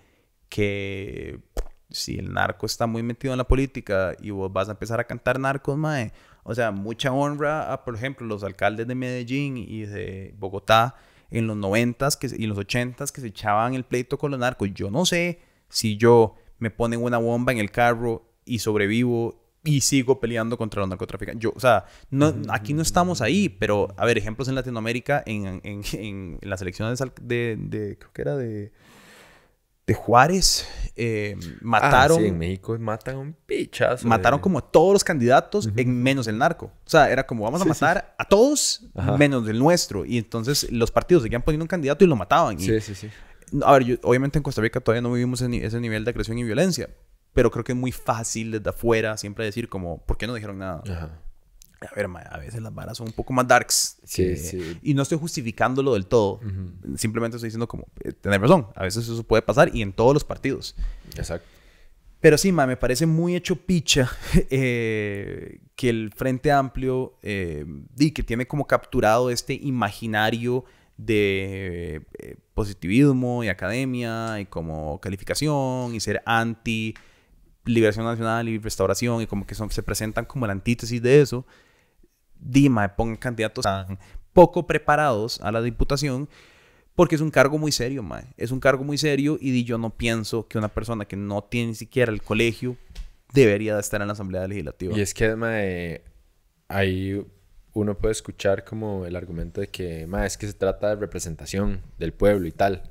que si el narco está muy metido en la política y vos vas a empezar a cantar narcos, mae, o sea, mucha honra a, por ejemplo, los alcaldes de Medellín y de Bogotá, en los 90s que, y los 80s que se echaban el pleito con los narcos. Yo no sé si yo me ponen una bomba en el carro y sobrevivo y sigo peleando contra los narcotraficantes. Yo, o sea, no, aquí no estamos ahí, pero a ver, ejemplos en Latinoamérica, en, en, en las elecciones de, de, creo que era de de Juárez. Eh, mataron. Ah, sí, en México matan un pichazo. Mataron como a todos los candidatos, en menos el narco. O sea, era como vamos a matar a todos menos el nuestro. Y entonces los partidos seguían poniendo un candidato y lo mataban. sí, sí, sí. A ver, yo- obviamente en Costa Rica todavía no vivimos ese, ese nivel de agresión y violencia, pero creo que es muy fácil desde afuera siempre decir como, ¿por qué no dijeron nada? Ajá. A ver, a veces las varas son un poco más darks. Sí, que- sí. Y no estoy justificándolo del todo. Simplemente estoy diciendo como, eh, tenés razón, a veces eso puede pasar y en todos los partidos. Exacto. Pero sí, ma, me parece muy hecho picha eh, que el Frente Amplio, eh, di, que tiene como capturado este imaginario de eh, positivismo y academia y como calificación y ser anti liberación nacional y restauración y como que son, se presentan como la antítesis de eso. Dima, pongan candidatos tan poco preparados a la diputación porque es un cargo muy serio, mae. Es un cargo muy serio y yo no pienso que una persona que no tiene ni siquiera el colegio debería de estar en la Asamblea Legislativa. Y es que, mae, ahí uno puede escuchar como el argumento de que, mae, es que se trata de representación del pueblo y tal.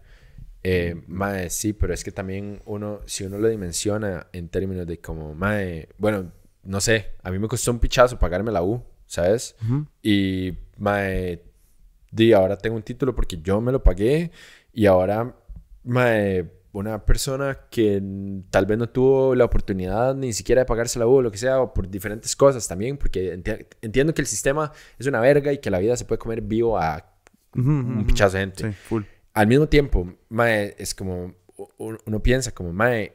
Eh, mae, sí, pero es que también uno, si uno lo dimensiona en términos de como, mae, bueno, no sé, a mí me costó un pichazo pagarme la U, ¿sabes? Y, mae, di, ahora tengo un título porque yo me lo pagué y ahora, mae, una persona que tal vez no tuvo la oportunidad ni siquiera de pagarse la U o lo que sea, o por diferentes cosas también, porque enti- entiendo que el sistema es una verga y que la vida se puede comer vivo a ujú, un pichazo de gente. Sí, full. Al mismo tiempo, mae, es como, uno piensa como, mae,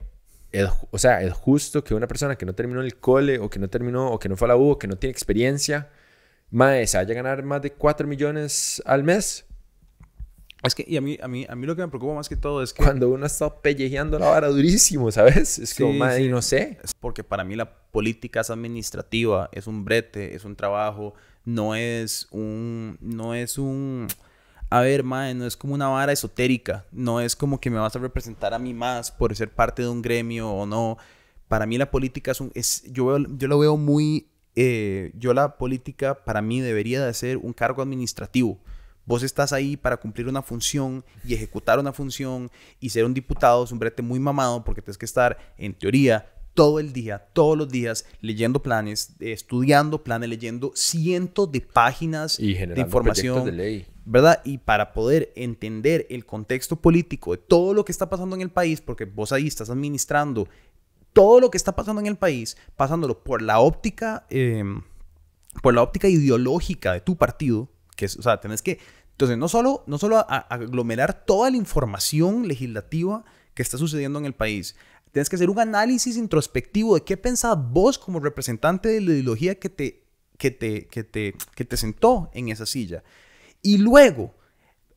o sea, es justo que una persona que no terminó el cole o que no terminó o que no fue a la U o que no tiene experiencia, mae, se vaya a ganar más de 4 millones al mes Es que, y a mí, a, mí, a mí lo que me preocupa más que todo es que... cuando uno está pellejeando la vara durísimo, ¿sabes? Es como, Sí, mae, sí. no sé. Es porque para mí la política es administrativa, es un brete, es un trabajo, no es un, no es un, a ver, mae, no es como una vara esotérica, no es como que me vas a representar a mí más por ser parte de un gremio o no. Para mí la política es un, yo, yo lo veo muy, eh, yo la política para mí debería de ser un cargo administrativo. Vos estás ahí para cumplir una función y ejecutar una función y ser un diputado es un brete muy mamado porque tienes que estar, en teoría, todo el día, todos los días, leyendo planes, eh, estudiando planes, leyendo cientos de páginas Y de información. proyectos de ley. ¿verdad? Y para poder entender el contexto político de todo lo que está pasando en el país, porque vos ahí estás administrando todo lo que está pasando en el país, pasándolo por la óptica, eh, por la óptica ideológica de tu partido, que es, o sea, tenés que, entonces, no solo, no solo a- a- aglomerar toda la información legislativa que está sucediendo en el país, tienes que hacer un análisis introspectivo de qué pensás vos como representante de la ideología que te, que te, que te, que te sentó en esa silla. Y luego,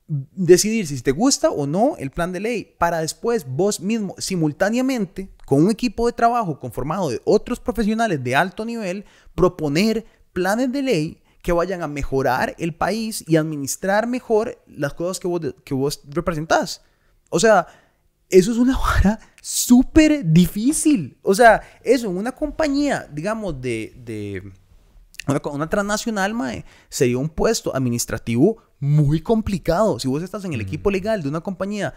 decidir si te gusta o no el plan de ley para después vos mismo simultáneamente con un equipo de trabajo conformado de otros profesionales de alto nivel proponer planes de ley que vayan a mejorar el país y administrar mejor las cosas que vos, que vos representás. O sea, eso es una vara súper difícil. O sea, eso en una compañía, digamos, de, de una, una transnacional, mae, sería un puesto administrativo muy complicado. Si vos estás en el equipo legal de una compañía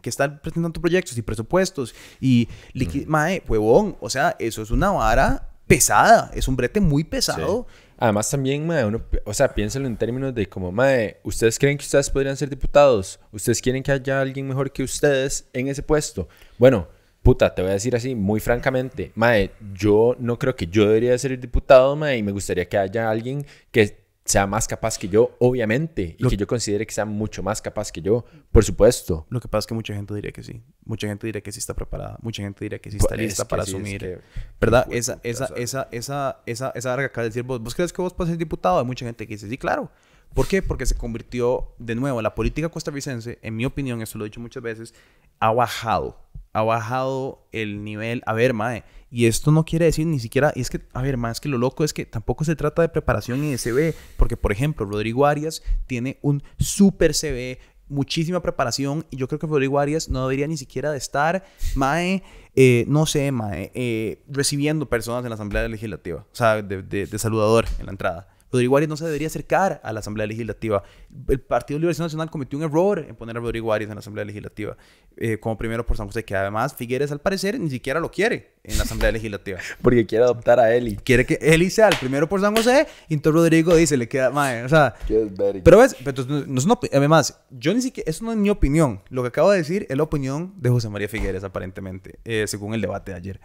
que está presentando proyectos y presupuestos y liqui- mae, huevón, o sea, eso es una vara pesada, es un brete muy pesado. Sí. Además también, mae, uno, o sea, piénsalo en términos de como, mae, ¿ustedes creen que ustedes podrían ser diputados? ¿Ustedes quieren que haya alguien mejor que ustedes en ese puesto? Bueno, puta, te voy a decir así, muy francamente, mae, yo no creo que yo debería ser diputado, mae, y me gustaría que haya alguien que sea más capaz que yo, obviamente, y Lo- que yo considere que sea mucho más capaz que yo, por supuesto. Lo que pasa es que mucha gente diría que sí. Mucha gente diría que sí está preparada. Mucha gente diría que sí está Pues, lista es que para sí, es asumir. que- ¿Verdad? De Esa, esa, esa, esa, esa, esa acabas de decir vos. ¿Vos crees que vos puedes ser diputado? Hay mucha gente que dice, sí, claro. ¿Por qué? Porque se convirtió, de nuevo, la política costarricense, en mi opinión, eso lo he dicho muchas veces, ha bajado. Ha bajado el nivel. A ver, mae. Y esto no quiere decir ni siquiera. Y es que, a ver, es que lo loco es que tampoco se trata de preparación de CV. Porque, por ejemplo, Rodrigo Arias tiene un super CV, muchísima preparación. Y yo creo que Rodrigo Arias no debería ni siquiera de estar, mae, eh, no sé, mae, eh, recibiendo personas en la Asamblea Legislativa. O sea, de, de- de saludador en la entrada. Rodrigo Arias no se debería acercar a la Asamblea Legislativa. El Partido Liberación Nacional cometió un error en poner a Rodrigo Arias en la Asamblea Legislativa eh, como primero por San José, que además Figueres al parecer ni siquiera lo quiere en la Asamblea Legislativa. Porque quiere adoptar a Eli. Quiere que Eli sea el primero por San José y entonces Rodrigo dice, le queda, mae, o sea... Pero ves, pero no es una, además, yo ni siquiera, eso no es mi opinión. Lo que acabo de decir es la opinión de José María Figueres aparentemente, eh, según el debate de ayer.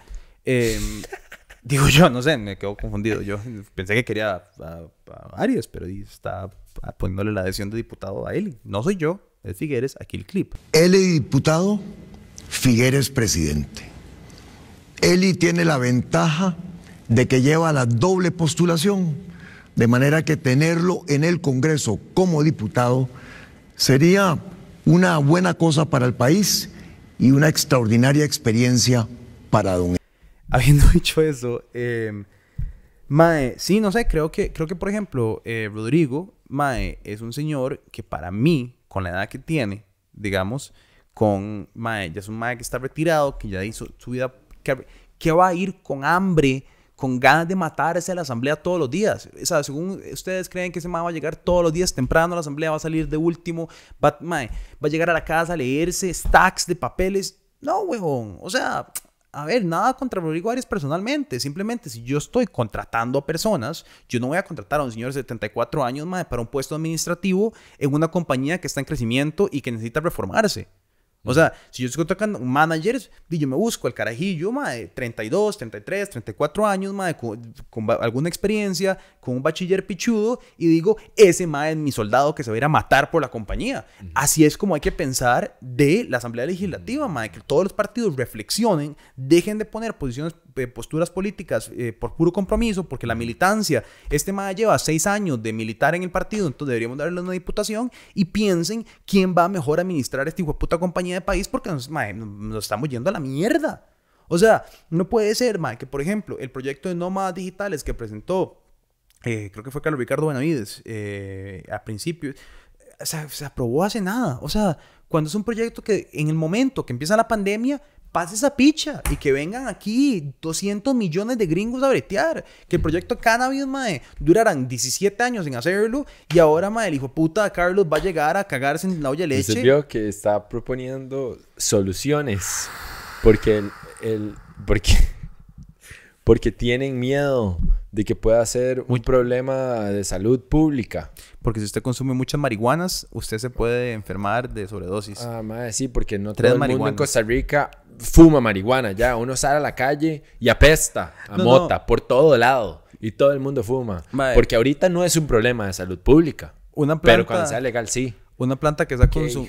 Eh, Digo yo, no sé, me quedo confundido. Yo pensé que quería a, Arias, pero está poniéndole la adhesión de diputado a Eli. No soy yo, es Figueres, aquí el clip. Eli diputado, Figueres presidente. Eli tiene la ventaja de que lleva la doble postulación, de manera que tenerlo en el Congreso como diputado sería una buena cosa para el país y una extraordinaria experiencia para don habiendo dicho eso, eh, Mae, sí, no sé, creo que, creo que por ejemplo, eh, Rodrigo, Mae, es un señor que para mí, con la edad que tiene, digamos, con Mae, ya es un Mae que está retirado, que ya hizo su vida, que, va a ir con hambre, con ganas de matarse a la asamblea todos los días. O sea, según ustedes creen que ese mae va a llegar todos los días temprano a la asamblea, va a salir de último, va, mae, va a llegar a la casa a leerse stacks de papeles. No, huevón. O sea, a ver, nada contra Rodrigo Arias personalmente. Simplemente, si yo estoy contratando a personas, yo no voy a contratar a un señor de 74 años más para un puesto administrativo en una compañía que está en crecimiento y que necesita reformarse. O sea, si yo estoy tocando managers, yo me busco el carajillo, de 32, 33, 34 años, con, con, alguna experiencia, con un bachiller pichudo, y digo, ese mae es mi soldado que se va a ir a matar por la compañía. Así es como hay que pensar de la Asamblea Legislativa, mae, que todos los partidos reflexionen, dejen de poner posiciones eh, posturas políticas eh, por puro compromiso, porque la militancia, este mae lleva seis años de militar en el partido, entonces deberíamos darle una diputación y piensen quién va a mejor administrar esta puta compañía de país porque nos, nos estamos yendo a la mierda. O sea, no puede ser, mae, que por ejemplo, el proyecto de nómadas digitales que presentó, eh, creo que fue Carlos Ricardo Benavides, a principio, se aprobó hace nada. O sea, cuando es un proyecto que en el momento que empieza la pandemia, pase esa picha y que vengan aquí 200 millones de gringos a bretear. Que el proyecto Cannabis, mae, durarán 17 años en hacerlo y ahora, mae, el hijo puta Carlos va a llegar a cagarse en la olla de leche. Se vio que está proponiendo soluciones porque el, porque porque tienen miedo de que pueda ser un problema de salud pública. Porque si usted consume muchas marihuanas, usted se puede enfermar de sobredosis. Ah, madre, sí, porque no todo el mundo en Costa Rica fuma marihuana, ya. Uno sale a la calle y apesta a mota por todo lado. Y todo el mundo fuma. Porque ahorita no es un problema de salud pública. Una planta, pero cuando sea legal, sí. Una planta que está con su...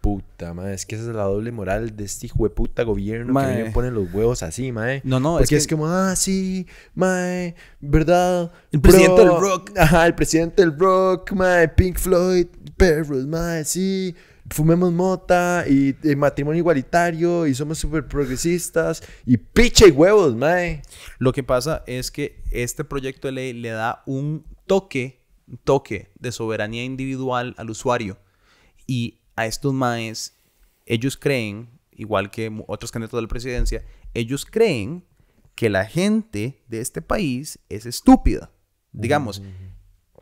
Puta, madre, es que esa es la doble moral de este hijo de puta gobierno que me ponen los huevos así, madre. No, no, Porque es, que... es como, ah, sí, madre, ¿verdad? El presidente del rock. Ajá, el presidente del rock, madre, Pink Floyd, perros, madre, sí fumemos mota y, matrimonio igualitario y somos súper progresistas y piche y huevos, mae. Lo que pasa es que este proyecto de ley le da un toque, un toque de soberanía individual al usuario y a estos maes, ellos creen, igual que otros candidatos de la presidencia, ellos creen que la gente de este país es estúpida. Digamos,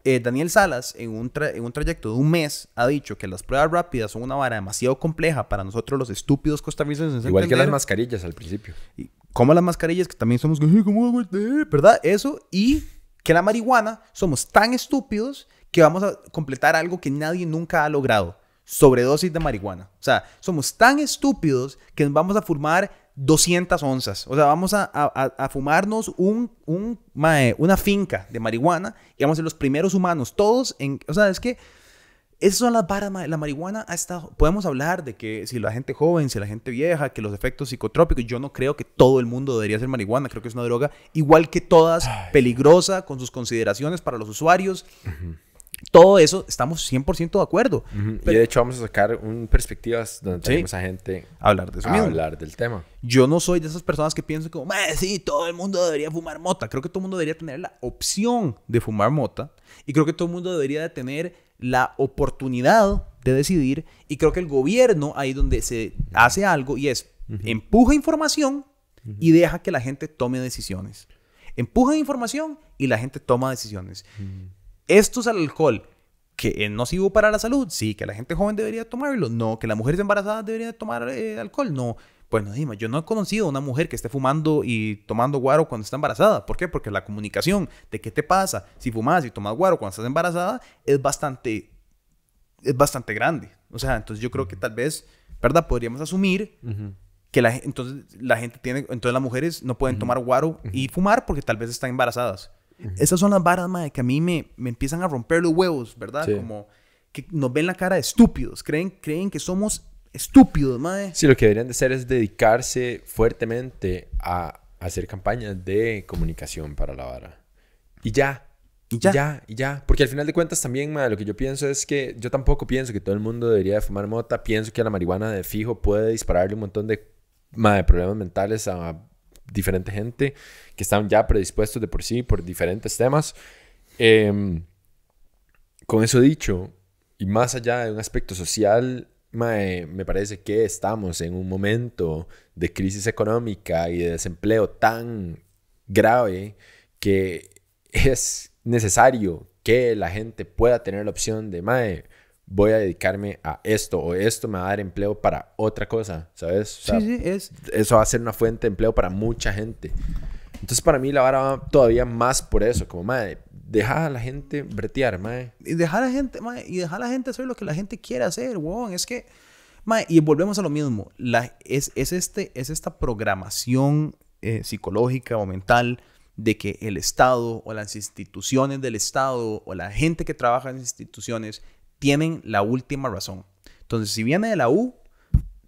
eh, Daniel Salas, en un, en un trayecto de un mes, ha dicho que las pruebas rápidas son una vara demasiado compleja para nosotros los estúpidos costarricenses. Igual que las mascarillas al principio. Y como las mascarillas, que también somos, ¿verdad? Eso, y que la marihuana somos tan estúpidos que vamos a completar algo que nadie nunca ha logrado. Sobredosis de marihuana. O sea, somos tan estúpidos que nos vamos a formar 200 onzas. O sea, vamos a, fumarnos un, un una finca de marihuana y vamos a ser los primeros humanos, todos en... O sea, es que esas son las varas, la marihuana ha estado... Podemos hablar de que si la gente joven, si la gente vieja, que los efectos psicotrópicos, yo no creo que todo el mundo debería ser marihuana, creo que es una droga igual que todas, peligrosa, con sus consideraciones para los usuarios. Todo eso estamos 100% de acuerdo. y de hecho vamos a sacar un perspectivas donde tenemos a gente hablar de eso a hablar del tema. Yo no soy de esas personas que piensan como, sí, todo el mundo debería fumar mota. Creo que todo el mundo debería tener la opción de fumar mota. Y creo que todo el mundo debería de tener la oportunidad de decidir. Y creo que el gobierno, ahí donde se hace algo, y es empuja información y deja que la gente tome decisiones. empujan información y la gente toma decisiones. Esto es el alcohol que es nocivo para la salud, sí, que la gente joven debería tomarlo, no, que las mujeres embarazadas deberían tomar eh, alcohol, no. Bueno, dime, yo no he conocido a una mujer que esté fumando y tomando guaro cuando está embarazada. ¿Por qué? Porque la comunicación de qué te pasa si fumas y tomas guaro cuando estás embarazada es bastante, es bastante grande. O sea, entonces yo creo que tal vez, ¿verdad? Podríamos asumir que la, entonces la gente tiene, entonces las mujeres no pueden tomar guaro y fumar porque tal vez están embarazadas. Esas son las varas, madre, que a mí me, me empiezan a romper los huevos, ¿verdad? Como que nos ven la cara de estúpidos. Creen, creen que somos estúpidos, madre. Sí, lo que deberían de hacer es dedicarse fuertemente a hacer campañas de comunicación para la vara. Y ya. Y ya. Y ya, y ya. Porque al final de cuentas también, madre, lo que yo pienso es que yo tampoco pienso que todo el mundo debería de fumar mota. Pienso que la marihuana de fijo puede dispararle un montón de, madre, problemas mentales a diferente gente que están ya predispuestos de por sí por diferentes temas. Em, con eso dicho, y más allá de un aspecto social, me parece que estamos en un momento de crisis económica y de desempleo tan grave que es necesario que la gente pueda tener la opción de, mae, voy a dedicarme a esto o esto me va a dar empleo para otra cosa, ¿sabes? sí, sí, es. Eso va a ser una fuente de empleo para mucha gente. Entonces para mí la vara va todavía más por eso, como, madre, deja a la gente bretear, madre. Y dejar a la gente, madre, y dejar a la gente hacer lo que la gente quiere hacer, weón. Es que, madre, y volvemos a lo mismo. La, es, es, este, es esta programación eh, psicológica o mental de que el Estado o las instituciones del Estado o la gente que trabaja en instituciones tienen la última razón. Entonces, si viene de la U,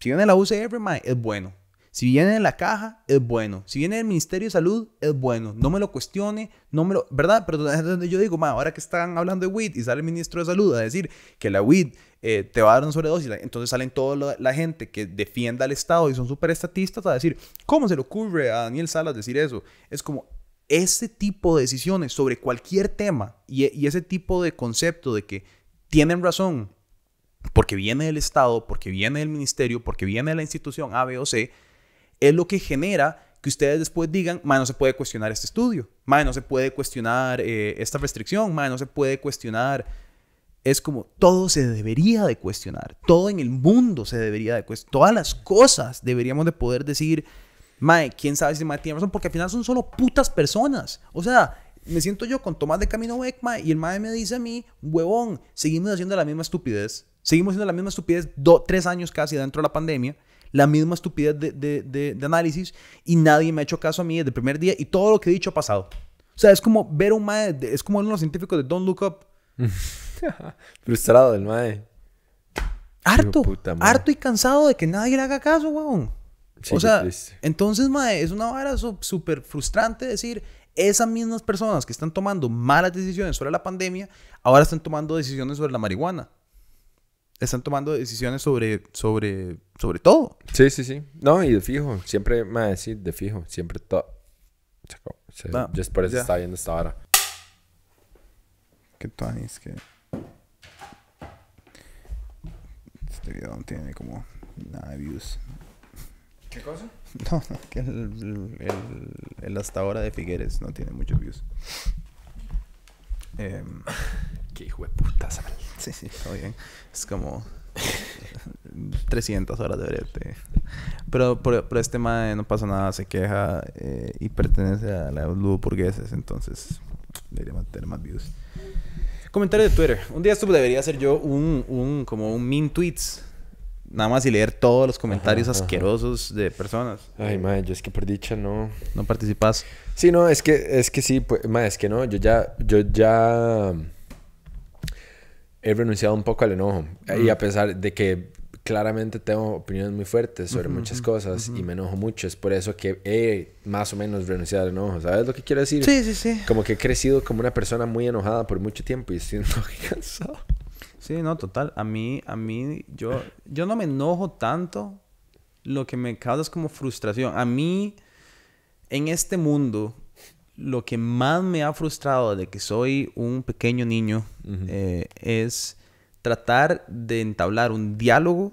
si viene de la UCR, mae, es bueno. Si viene de la caja, es bueno. Si viene del Ministerio de Salud, es bueno. No me lo cuestione, no me lo... ¿Verdad? Pero donde yo digo, mae, ahora que están hablando de WID y sale el Ministro de Salud a decir que la WID eh, te va a dar una sobredosis, entonces salen toda la gente que defienda al Estado y son súper estatistas a decir, ¿cómo se le ocurre a Daniel Salas decir eso? Es como, ese tipo de decisiones sobre cualquier tema y ese tipo de concepto de que tienen razón, porque viene del Estado, porque viene del ministerio, porque viene de la institución A, B o C, es lo que genera que ustedes después digan, no se puede cuestionar este estudio, no se puede cuestionar eh, esta restricción, no se puede cuestionar. Es como todo se debería de cuestionar, todo en el mundo se debería de cuestionar, todas las cosas deberíamos de poder decir, mae, quién sabe si mae tiene razón, porque al final son solo putas personas. O sea, me siento yo con Tomás de Camino Beckma y el mae me dice a mí, huevón, seguimos haciendo la misma estupidez. Seguimos haciendo la misma estupidez tres años casi dentro de la pandemia. La misma estupidez de, de, de, análisis y nadie me ha hecho caso a mí desde el primer día y todo lo que he dicho ha pasado. O sea, es como ver un mae, es como uno de los científicos de Don't Look Up. Frustrado del mae. Harto, harto y cansado de que nadie le haga caso, huevón. o sea, entonces, mae, es una vara súper frustrante decir, esas mismas personas que están tomando malas decisiones sobre la pandemia, ahora están tomando decisiones sobre la marihuana. Están tomando decisiones sobre, sobre, sobre todo. Sí, sí, sí. No, y de fijo. Siempre me va a decir de fijo. Siempre todo. Yo por eso está viendo esta hora. Qué tuanis que... Este video no tiene como nada de views. ¿Qué cosa? No, no, que el, el, el, hasta ahora de Figueres no tiene muchos views. Eh, Qué hijo de puta, sal. Sí, sí, está bien. Es como 300 horas de verte. Pero por, este mae no pasa nada, se queja eh, y pertenece a la burgueses, entonces debería tener más views. Comentario de Twitter. Un día esto debería ser yo un, un como un min tweets nada más y leer todos los comentarios asquerosos de personas. Ay, madre, yo es que por dicha no... No participas. Sí, no, es que, es que sí, pues, madre, es que no, yo ya, yo ya he renunciado un poco al enojo. Y a pesar de que claramente tengo opiniones muy fuertes sobre muchas cosas y me enojo mucho, es por eso que he más o menos renunciado al enojo. ¿Sabes lo que quiero decir? Sí, sí, sí. Como que he crecido como una persona muy enojada por mucho tiempo y estoy cansado. Sí, no, total. A mí, a mí, yo, yo no me enojo tanto. Lo que me causa es como frustración. A mí, en este mundo, lo que más me ha frustrado de que soy un pequeño niño eh, es tratar de entablar un diálogo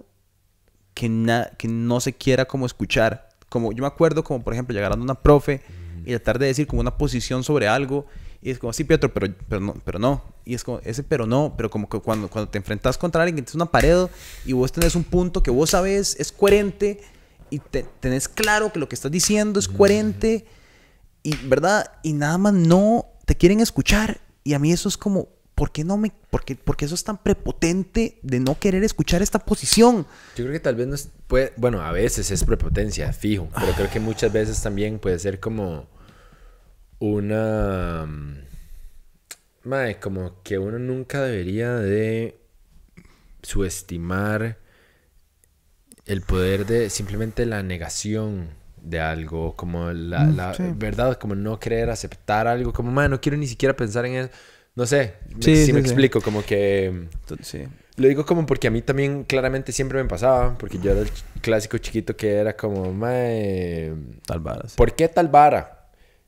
que, que no se quiera como escuchar. Como yo me acuerdo, como por ejemplo, llegar a una profe y tratar de decir como una posición sobre algo. Y es como, sí, Pietro, pero, pero, no, pero no. Y es como, ese pero no, pero como que cuando, cuando te enfrentas contra alguien que tienes una pared y vos tenés un punto que vos sabes es coherente y te, tenés claro que lo que estás diciendo es coherente y, ¿verdad? Y nada más no te quieren escuchar. Y a mí eso es como, ¿por qué no me, por qué, porque eso es tan prepotente de no querer escuchar esta posición? Yo creo que tal vez no es, puede, bueno, a veces es prepotencia, fijo, pero creo que muchas veces también puede ser como una, mae, como que uno nunca debería de subestimar el poder de simplemente la negación de algo, como la, Mm, la sí. verdad, como no querer aceptar algo, como, man, no quiero ni siquiera pensar en eso. No sé, Sí, me explico, como que... Lo digo como porque a mí también claramente siempre me pasaba, porque yo era el clásico chiquito que era como, mae, Tal vara. ¿por qué tal vara?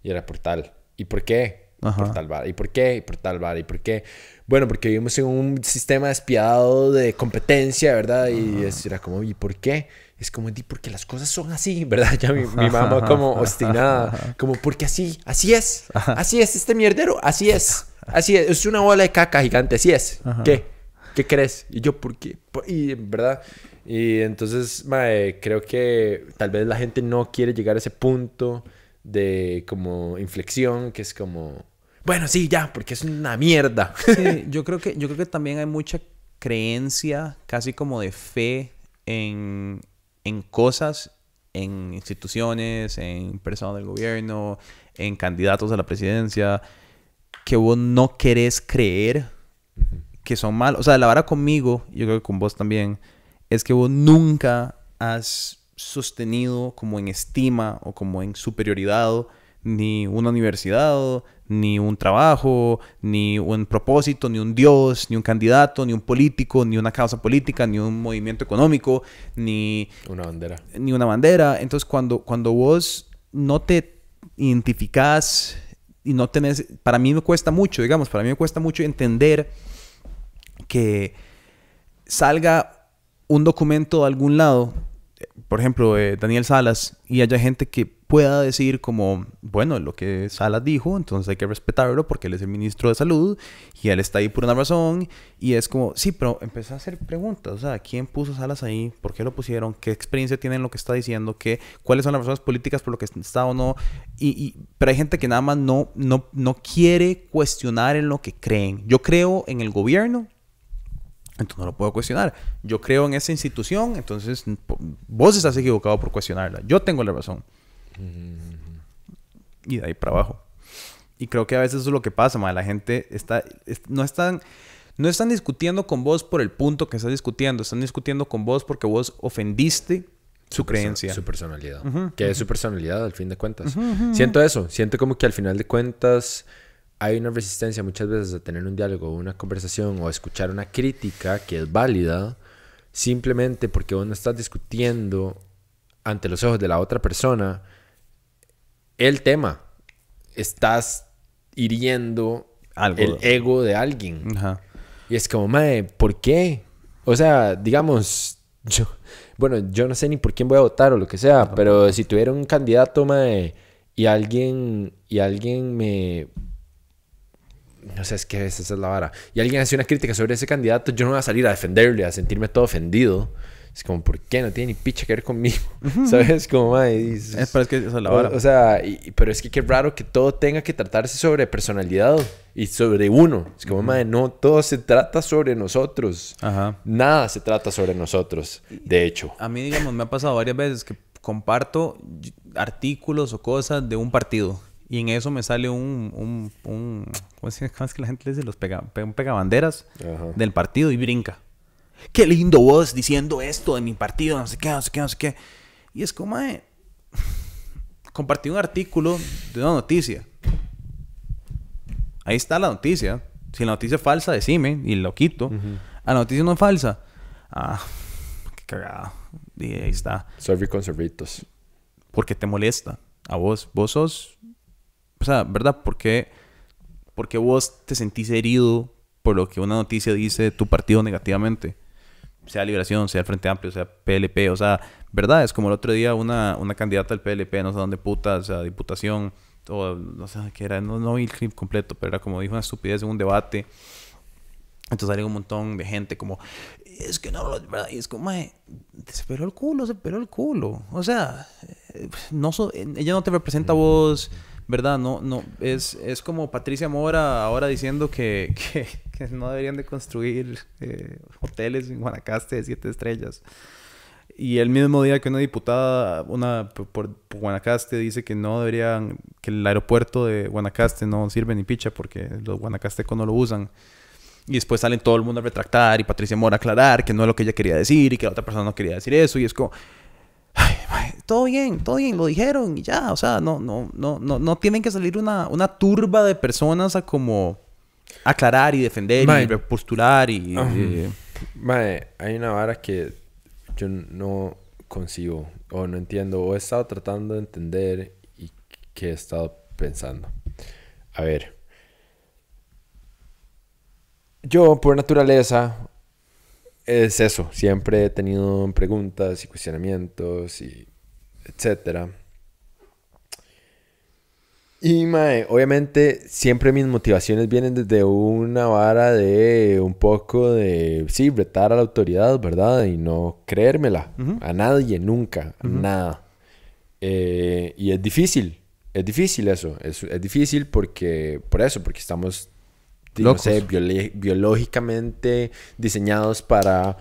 Y era por tal. ¿Y por qué? Ajá. Por tal vara. ¿Y por qué? Y por tal vara. ¿Y por qué? Bueno, porque vivimos en un sistema despiadado de competencia, ¿verdad? Y es, era como, ¿y por qué? Es como, di, porque las cosas son así, ¿verdad? Ya mi, mi mamá como obstinada, como, porque así, así es, así es este mierdero, así es, así es, es una bola de caca gigante, así es. Ajá. ¿Qué? ¿Qué crees? Y yo, ¿por qué? Y, ¿verdad? Y entonces, mae, creo que tal vez la gente no quiere llegar a ese punto de como inflexión, que es como, bueno, sí, ya, porque es una mierda. Sí, yo creo que yo creo que también hay mucha creencia, casi como de fe en, en cosas, en instituciones, en personas del gobierno, en candidatos a la presidencia, que vos no querés creer que son malos. O sea, la vara conmigo, yo creo que con vos también, es que vos nunca has sostenido como en estima o como en superioridad ni una universidad, ni un trabajo, ni un propósito, ni un dios, ni un candidato, ni un político, ni una causa política, ni un movimiento económico, ni Una bandera. ni una bandera. Entonces, cuando, cuando vos no te identificás y no tenés... Para mí me cuesta mucho, digamos, para mí me cuesta mucho entender que salga un documento de algún lado, por ejemplo, eh, Daniel Salas, y haya gente que pueda decir como, bueno, lo que Salas dijo, entonces hay que respetarlo porque él es el ministro de salud y él está ahí por una razón y es como, sí, pero empecé a hacer preguntas, o sea, ¿quién puso Salas ahí? ¿Por qué lo pusieron? ¿Qué experiencia tiene en lo que está diciendo? ¿Qué, ¿Cuáles son las razones políticas por lo que está o no? Y, y- pero hay gente que nada más no, no, no quiere cuestionar en lo que creen. Yo creo en el gobierno, entonces no lo puedo cuestionar. Yo creo en esa institución, entonces vos estás equivocado por cuestionarla. Yo tengo la razón. Y de ahí para abajo. Y creo que a veces eso es lo que pasa, ma. La gente está, es- no están... No están discutiendo con vos por el punto que estás discutiendo, están discutiendo con vos porque vos ofendiste su creencia. Su personalidad. Que es su personalidad, al fin de cuentas. Siento eso. Siento como que al final de cuentas hay una resistencia muchas veces a tener un diálogo, una conversación o a escuchar una crítica que es válida simplemente porque vos no estás discutiendo ante los ojos de la otra persona el tema. Estás hiriendo Algo. el ego de alguien. Ajá. Y es como, mae, ¿por qué? O sea, digamos, yo, bueno, yo no sé ni por quién voy a votar o lo que sea, pero si tuviera un candidato, mae, y alguien, y alguien me... No sé, es que esa es la vara. Y alguien hace una crítica sobre ese candidato, yo no voy a salir a defenderle, a sentirme todo ofendido. Es como, ¿por qué? No tiene ni picha que ver conmigo. ¿Sabes? Como, mae, dices- Es, pero es que esa es la o, vara. o sea, y- pero es que qué raro que todo tenga que tratarse sobre personalidad y sobre uno. Es como, madre, no, todo se trata sobre nosotros. Ajá. Nada se trata sobre nosotros, de hecho. A mí, digamos, me ha pasado varias veces que comparto artículos o cosas de un partido. Y en eso me sale un... un, un ¿cómo, se, cómo es que la gente le dice? Los pega, pe- un pegabanderas Ajá. del partido y brinca. Qué lindo vos diciendo esto de mi partido, no sé qué, no sé qué, no sé qué. Y es como, mae, compartí un artículo de una noticia. Ahí está la noticia. Si la noticia es falsa, decime y lo quito. Ah, la noticia no es falsa. Ah, qué cagada. Y ahí está. Sorry con sorbitos. Porque te molesta. A vos. Vos sos. O sea, ¿verdad? Porque, porque vos te sentís herido por lo que una noticia dice de tu partido negativamente. Sea Liberación, sea el Frente Amplio, sea PLP. O sea, ¿verdad? Es como el otro día una, una candidata del PLP, no sé dónde puta, o sea, diputación. o no sé qué era, no, no vi el clip completo, pero era como dijo una estupidez en un debate. Entonces salió un montón de gente como, es que no, ¿verdad? Y es como, mae, se peló el culo, se peló el culo. O sea, eh, no so- ella no te representa a vos, ¿verdad? No, no, es, es como Patricia Mora ahora diciendo que, que, no deberían de construir eh, hoteles en Guanacaste de siete estrellas. Y el mismo día que una diputada, una por, Guanacaste, dice que no deberían, que el aeropuerto de Guanacaste no sirve ni picha porque los guanacastecos no lo usan. Y después salen todo el mundo a retractar y Patricia Mora a aclarar que no es lo que ella quería decir y que la otra persona no quería decir eso. Y es como, todo bien, todo bien, lo dijeron y ya. O sea, no, no, no, no, no tienen que salir una, una turba de personas a como aclarar y defender Mae. y postular y... Eh, Mae, hay una vara que yo no concibo o no entiendo o he estado tratando de entender y que he estado pensando. A ver. Yo, por naturaleza, es eso. Siempre he tenido preguntas y cuestionamientos y etcétera. Y mae, obviamente siempre mis motivaciones vienen desde una vara de un poco de, sí, retar a la autoridad, ¿verdad? Y no creérmela a nadie, nunca, a nada. Eh, y es difícil, es difícil eso, es, es difícil porque, por eso, porque estamos, no sé, biológicamente diseñados para...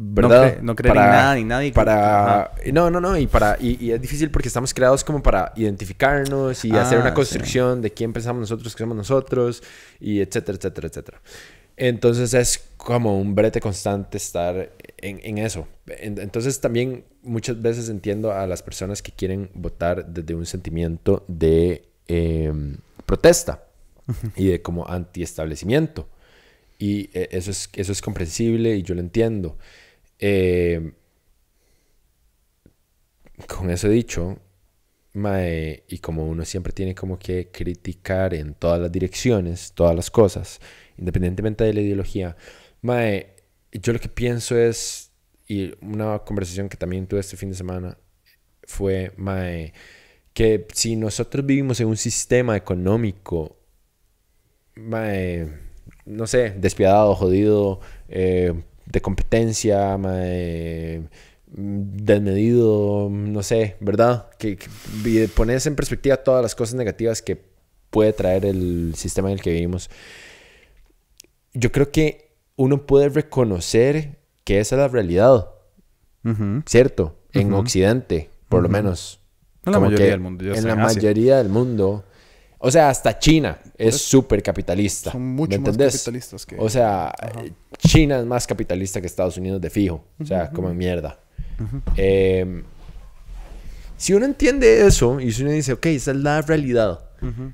¿Verdad? cre- no creer en nada ni nadie. Para... Ajá. No, no, no. Y, para, y, y es difícil porque estamos creados como para identificarnos y hacer Ah, una sí. construcción de quién pensamos nosotros, que somos nosotros, y etcétera, etcétera, etcétera. Entonces es como un brete constante estar en, en eso. En- Entonces también muchas veces entiendo a las personas que quieren votar desde un sentimiento de eh, protesta y de como antiestablecimiento. Y eh, eso es, eso es comprensible y yo lo entiendo. Eh, con eso dicho, mae, y como uno siempre tiene como que criticar en todas las direcciones, todas las cosas, independientemente de la ideología, mae, yo lo que pienso es, y una conversación que también tuve este fin de semana, fue, mae, que si nosotros vivimos en un sistema económico, mae, no sé, despiadado, jodido, eh, de competencia, mae, mm, desmedido, no sé, ¿verdad? Que, pones en perspectiva todas las cosas negativas que puede traer el sistema en el que vivimos. Yo creo que uno puede reconocer que esa es la realidad. ¿cierto? En. Occidente, por lo menos. En la Como mayoría del mundo, ya En la Asia. mayoría del mundo. O sea, hasta China es súper capitalista. Son mucho ¿me más entendés? capitalistas que- O sea, Ajá. China es más capitalista que Estados Unidos de fijo. O sea, como mierda. Eh, si uno entiende eso y si uno dice, ok, esa es la realidad.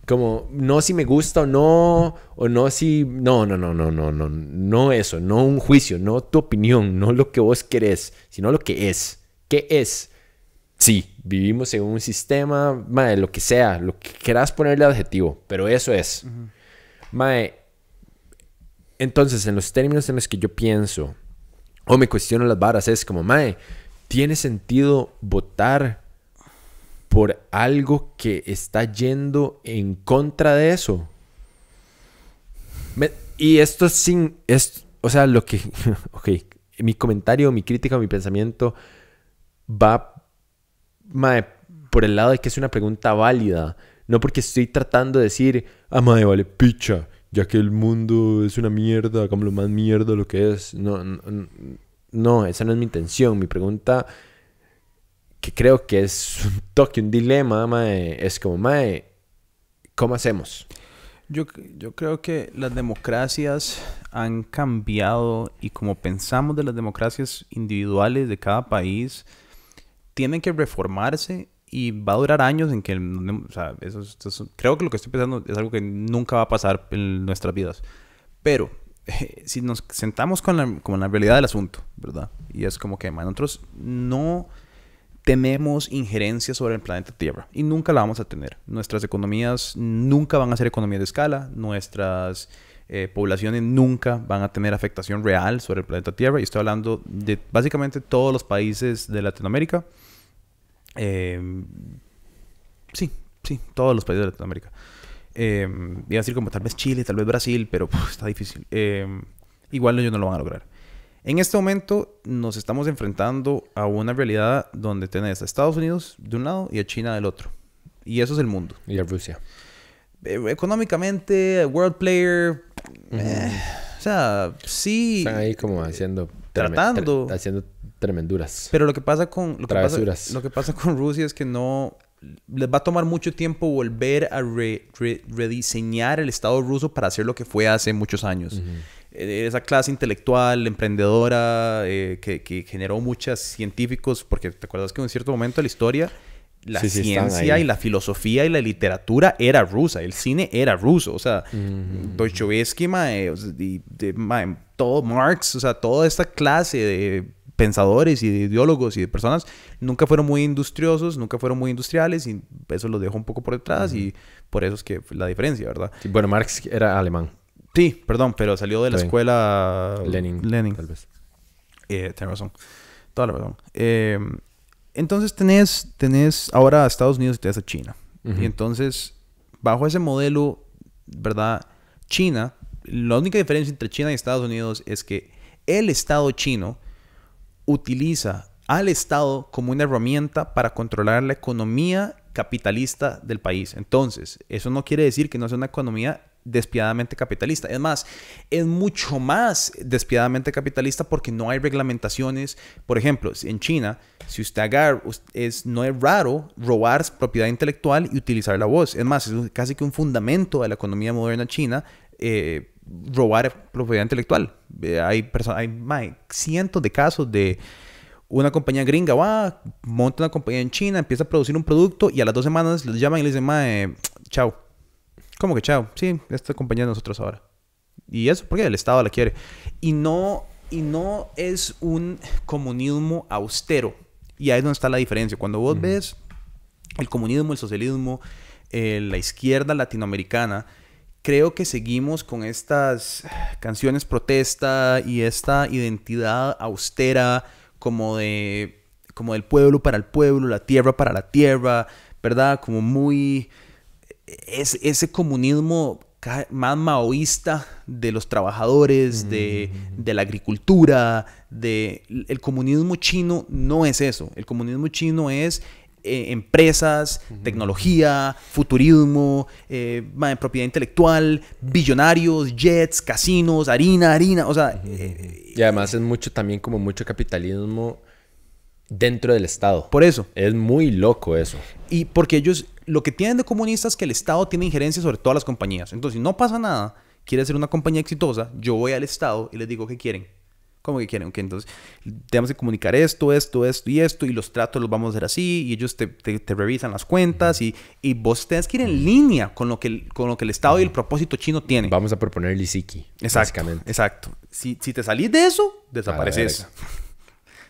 Como, no si me gusta o no, o no si... No, no, no, no, no, no, no eso, no un juicio, no tu opinión, no lo que vos querés, sino lo que es. ¿Qué es? Sí, vivimos en un sistema, mae, lo que sea, lo que quieras ponerle adjetivo, pero eso es. Mae, entonces, en los términos en los que yo pienso o me cuestiono las varas, es como, mae, ¿tiene sentido votar por algo que está yendo en contra de eso? Y esto sin, es, o sea, lo que, ok, mi comentario, mi crítica, mi pensamiento va mae, por el lado de que es una pregunta válida. No porque estoy tratando de decir, ah, mae, vale, picha, ya que el mundo es una mierda, hagámoslo más mierda lo que es. No, no, no, esa no es mi intención. Mi pregunta, que creo que es un toque, un dilema, mae, es como, mae, ¿cómo hacemos? Yo, yo creo que las democracias han cambiado y como pensamos de las democracias individuales de cada país, tienen que reformarse y va a durar años en que, o sea, eso, es- eso- creo que lo que estoy pensando es algo que nunca va a pasar en nuestras vidas. Pero eh, si nos sentamos con la, con la realidad del asunto, ¿verdad? Y es como que man, nosotros no tenemos injerencia sobre el planeta Tierra y nunca la vamos a tener. Nuestras economías nunca van a ser economías de escala, nuestras eh, poblaciones nunca van a tener afectación real sobre el planeta Tierra. Y estoy hablando de básicamente todos los países de Latinoamérica. Eh, sí, sí, todos los países de Latinoamérica. Eh, iba a decir como tal vez Chile, tal vez Brasil, pero puf, está difícil. Eh, igual ellos no lo van a lograr. En este momento nos estamos enfrentando a una realidad donde tenés a Estados Unidos de un lado y a China del otro. Y eso es el mundo. Y a Rusia. Eh, económicamente, world player, eh, o sea, sí. Están ahí como haciendo... Tratando. tre- haciendo tremenduras. Pero lo que pasa con lo que pasa, lo que pasa con Rusia es que no les va a tomar mucho tiempo volver a re- re- rediseñar el Estado ruso para hacer lo que fue hace muchos años. Eh, Esa clase intelectual, emprendedora, eh, que, que generó muchos científicos, porque te acuerdas que en cierto momento de la historia la Sí, sí, ciencia ahí. y la filosofía y la literatura era rusa, el cine era ruso, o sea, Dostoyevsky, mae, o sea, y de- mae, todo Marx, o sea, toda esta clase de pensadores y de ideólogos y de personas nunca fueron muy industriosos, nunca fueron muy industriales y eso los dejó un poco por detrás y por eso es que la diferencia, ¿verdad? Sí, bueno, Marx era alemán. Sí, perdón, pero salió de la escuela Lenin. Lenin. Tal vez. Eh, tienes razón. Toda la razón. Eh, entonces tenés, tenés ahora a Estados Unidos y tenés a China. Y entonces, bajo ese modelo, ¿verdad? China, la única diferencia entre China y Estados Unidos es que el Estado chino utiliza al Estado como una herramienta para controlar la economía capitalista del país. Entonces, eso no quiere decir que no sea una economía despiadadamente capitalista. Es más, es mucho más despiadamente capitalista porque no hay reglamentaciones. Por ejemplo, en China, si usted agarra, es, no es raro robar propiedad intelectual y utilizar la voz. Es más, es casi que un fundamento de la economía moderna china. eh, robar propiedad intelectual. Eh, hay, hay mae, cientos de casos de una compañía gringa va, monta una compañía en China, empieza a producir un producto y a las dos semanas les llaman y les dicen, mae, chao. ¿Cómo que chao? Sí, esta compañía es de nosotros ahora. ¿Y eso? Porque el Estado la quiere. Y no, y no es un comunismo austero. Y ahí es donde está la diferencia. Cuando vos ves el comunismo, el socialismo, eh, la izquierda latinoamericana, creo que seguimos con estas canciones protesta y esta identidad austera como de como del pueblo para el pueblo, la tierra para la tierra, ¿verdad? Como muy es, ese comunismo más maoísta de los trabajadores, de, de la agricultura, de el comunismo chino no es eso. El comunismo chino es eh, empresas, tecnología, futurismo, eh, propiedad intelectual, billonarios, jets, casinos, harina, harina, o sea, eh, Y además es mucho también como mucho capitalismo dentro del Estado. por eso. Es muy loco eso. Y porque ellos, lo que tienen de comunistas es que el Estado tiene injerencia sobre todas las compañías. Entonces, si no pasa nada, quiere ser una compañía exitosa, yo voy al Estado y les digo qué quieren. ¿Cómo que quieren? Ok, entonces, tenemos que comunicar esto, esto, esto y esto, y los tratos los vamos a hacer así, y ellos te, te- te revisan las cuentas, y, y vos tenés que ir en línea con lo que el, con lo que el Estado y el propósito chino tienen. Vamos a proponer Lisiki. Exacto, Básicamente. exacto. Si, si te salís de eso, desapareces.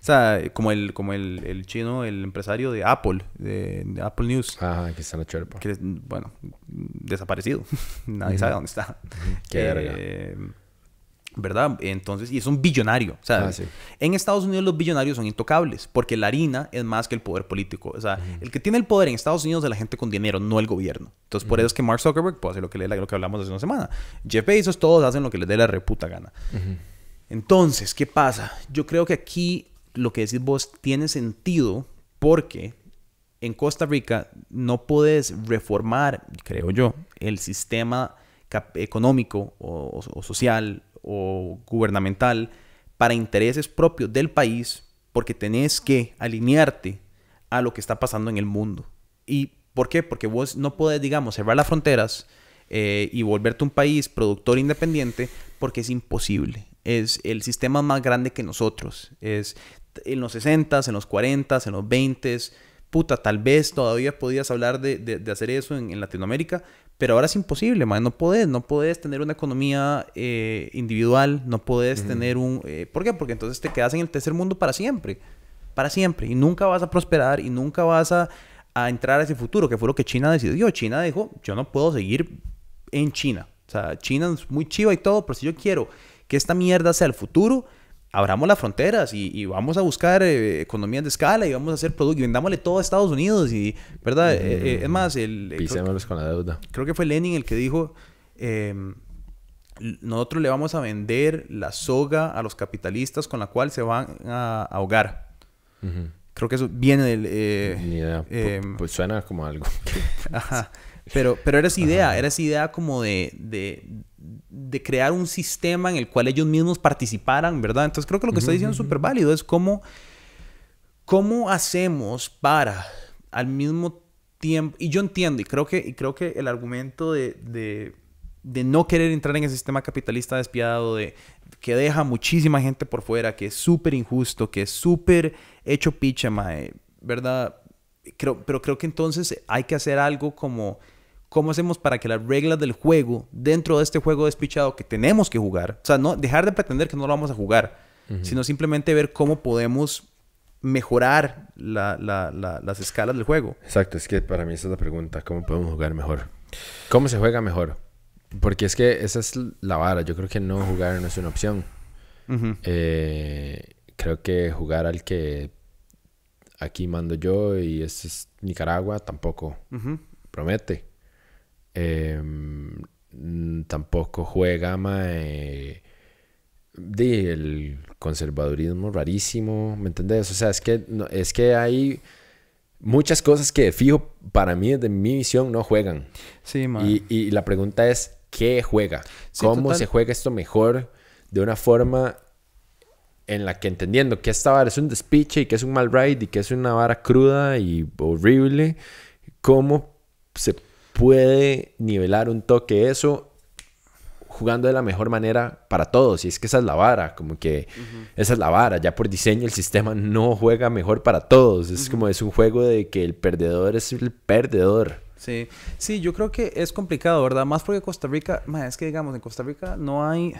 O sea, como el, como el, el chino, el empresario de Apple, de, de Apple News. Ajá, aquí está la que es, bueno, desaparecido. Nadie sabe dónde está. Qué verga. Eh, ¿Verdad? Entonces, y es un billonario. O sea, Ah, sí. en Estados Unidos los billonarios son intocables, porque la harina es más que el poder político. O sea, el que tiene el poder en Estados Unidos es la gente con dinero, no el gobierno. Entonces, por eso es que Mark Zuckerberg puede hacer lo que, le, lo que hablamos hace una semana. Jeff Bezos, todos hacen lo que les dé la reputa gana. Entonces, ¿qué pasa? Yo creo que aquí lo que decís vos tiene sentido porque en Costa Rica no puedes reformar, creo yo, el sistema económico o social o gubernamental para intereses propios del país porque tenés que alinearte a lo que está pasando en el mundo. ¿Y por qué? Porque vos no puedes, digamos, cerrar las fronteras eh, y volverte un país productor independiente porque es imposible. Es el sistema más grande que nosotros. Es en los 60s, en los 40s, en los 20s. Puta, tal vez todavía podías hablar de, de- hacer eso en Latinoamérica, pero ahora es imposible, man. No puedes, no puedes tener una economía eh, individual, no puedes tener un... eh, ¿Por qué? Porque entonces te quedas en el tercer mundo para siempre. Para siempre. Y nunca vas a prosperar y nunca vas a, a entrar a ese futuro, que fue lo que China decidió. China dijo, yo no puedo seguir en China. O sea, China es muy chiva y todo, pero si yo quiero que esta mierda sea el futuro, abramos las fronteras y, vamos a buscar eh, economías de escala y vamos a hacer productos y vendámosle todo a Estados Unidos y, ¿verdad? Eh, eh, es más, el... Pisémoslos con la deuda. Creo que fue Lenin el que dijo, em, nosotros le vamos a vender la soga a los capitalistas con la cual se van a ahogar. Creo que eso viene del... Ni idea. Em, pues suena como algo. Ajá. Pero, pero era esa idea, era esa idea como de, de, crear un sistema en el cual ellos mismos participaran, ¿verdad? Entonces creo que lo que está diciendo es súper válido, es cómo, cómo hacemos para al mismo tiempo, y yo entiendo, y creo que, y creo que el argumento de, de, no querer entrar en ese sistema capitalista despiadado, de, que deja muchísima gente por fuera, que es súper injusto, que es súper hecho picha, ¿verdad? Creo, pero creo que entonces hay que hacer algo como ¿Cómo hacemos para que las reglas del juego, dentro de este juego despichado que tenemos que jugar, o sea, no dejar de pretender que no lo vamos a jugar, sino simplemente ver cómo podemos mejorar las escalas del juego? Exacto, es que para mí esa es la pregunta, ¿cómo podemos jugar mejor? ¿Cómo se juega mejor? Porque es que esa es la vara, yo creo que no jugar no es una opción. Eh, creo que jugar al que aquí mando yo y este es Nicaragua tampoco promete. Em, tampoco juega mae, de el conservadurismo rarísimo, ¿me entendés? O sea, es que, es que hay muchas cosas que fijo para mí, desde mi visión, no juegan. Sí, y, y, la pregunta es, ¿qué juega? ¿Cómo se juega esto mejor de una forma en la que entendiendo que esta vara es un despiche y que es un mal ride y que es una vara cruda y horrible, cómo se puede nivelar un toque eso jugando de la mejor manera para todos. Y es que esa es la vara, como que esa es la vara. Ya por diseño el sistema no juega mejor para todos. Es como es un juego de que el perdedor es el perdedor. Sí, sí, yo creo que es complicado, ¿verdad? Más porque Costa Rica, es que digamos, en Costa Rica no hay...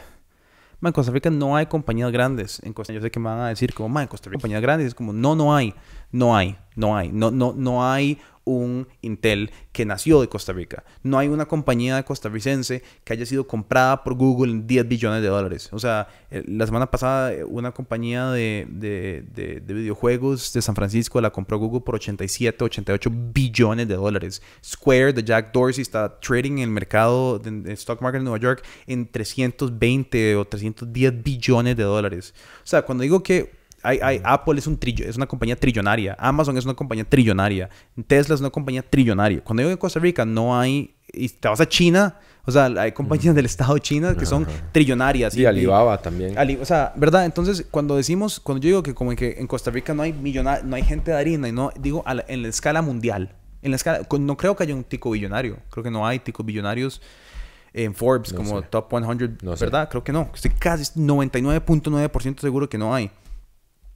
en Costa Rica no hay compañías grandes. En Costa yo sé que me van a decir como, en Costa Rica hay compañías grandes. Es como, no, no hay. No hay. No hay. No, no, no hay un Intel que nació de Costa Rica. No hay una compañía costarricense que haya sido comprada por Google en 10 billones de dólares. O sea, eh, la semana pasada eh, una compañía de, de, videojuegos de San Francisco la compró Google por 87, 88 billones de dólares. Square de Jack Dorsey está trading en el mercado de, stock market en Nueva York en 320 o 310 billones de dólares. O sea, cuando digo que hay, Apple es, un trillo, es una compañía trillonaria. Amazon es una compañía trillonaria. Tesla es una compañía trillonaria. Cuando digo en Costa Rica no hay... Y te vas a China, o sea, hay compañías del Estado de China que son trillonarias. Y, Alibaba también. o sea, ¿verdad? Entonces, cuando decimos, cuando yo digo que como que en Costa Rica no hay millonar, no hay gente de harina, y no, digo en la escala mundial. En la escala, no creo que haya un tico billonario. Creo que no hay ticos billonarios en Forbes como Top 100, ¿verdad? Creo que no. Estoy casi 99.9% seguro que no hay.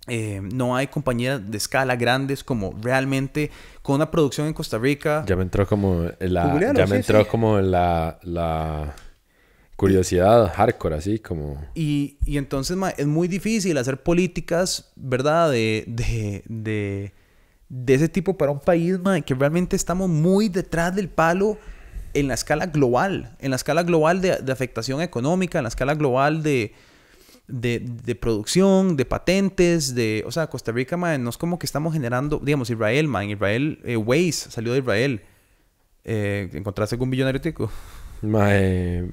Eh, no hay compañías de escala grandes como realmente con una producción en Costa Rica. Ya me entró como la, ya me entró como la, la curiosidad hardcore, así como. Y, y entonces es muy difícil hacer políticas, ¿verdad? De, de, de, de ese tipo para un país que realmente estamos muy detrás del palo en la escala global, en la escala global de, de afectación económica, en la escala global de, de, de, producción, de patentes, de... O sea, Costa Rica, man, no es como que estamos generando... Digamos, Israel, man. Israel, eh, Waze salió de Israel. Eh, ¿Encontraste algún billonario tico? Mae...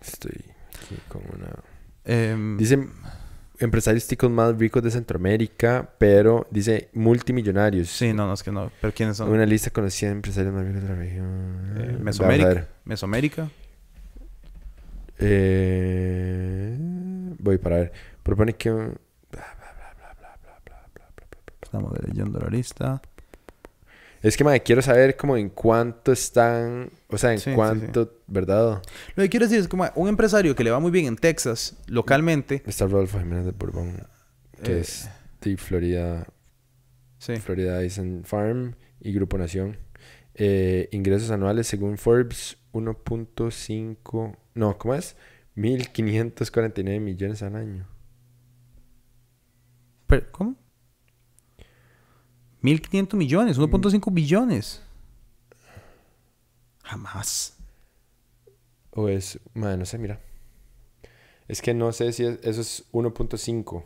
Estoy aquí con una... Eh, Dicen empresarios ticos más ricos de Centroamérica, pero dice multimillonarios. Sí, no, no, es que no. ¿Pero quiénes son? Una lista conocida de empresarios más ricos de la región. Eh, Mesoamérica. Mesoamérica. Eh, voy para ver. Propone que... Estamos leyendo la lista. Es que, madre, quiero saber como en cuánto están, o sea, en cuánto, ¿verdad? Lo que quiero decir es como un empresario que le va muy bien en Texas, localmente. Está Rodolfo Jiménez de Bourbon, que eh. es de Florida, sí. Florida Island Farm y Grupo Nación. Eh, ingresos anuales según Forbes, 1.5, no, ¿cómo es? 1.549 millones al año. ¿Cómo? 1.500 millones, 1.5 billones. Jamás. O es, madre, no sé, mira. Es que no sé si es- eso es 1.5,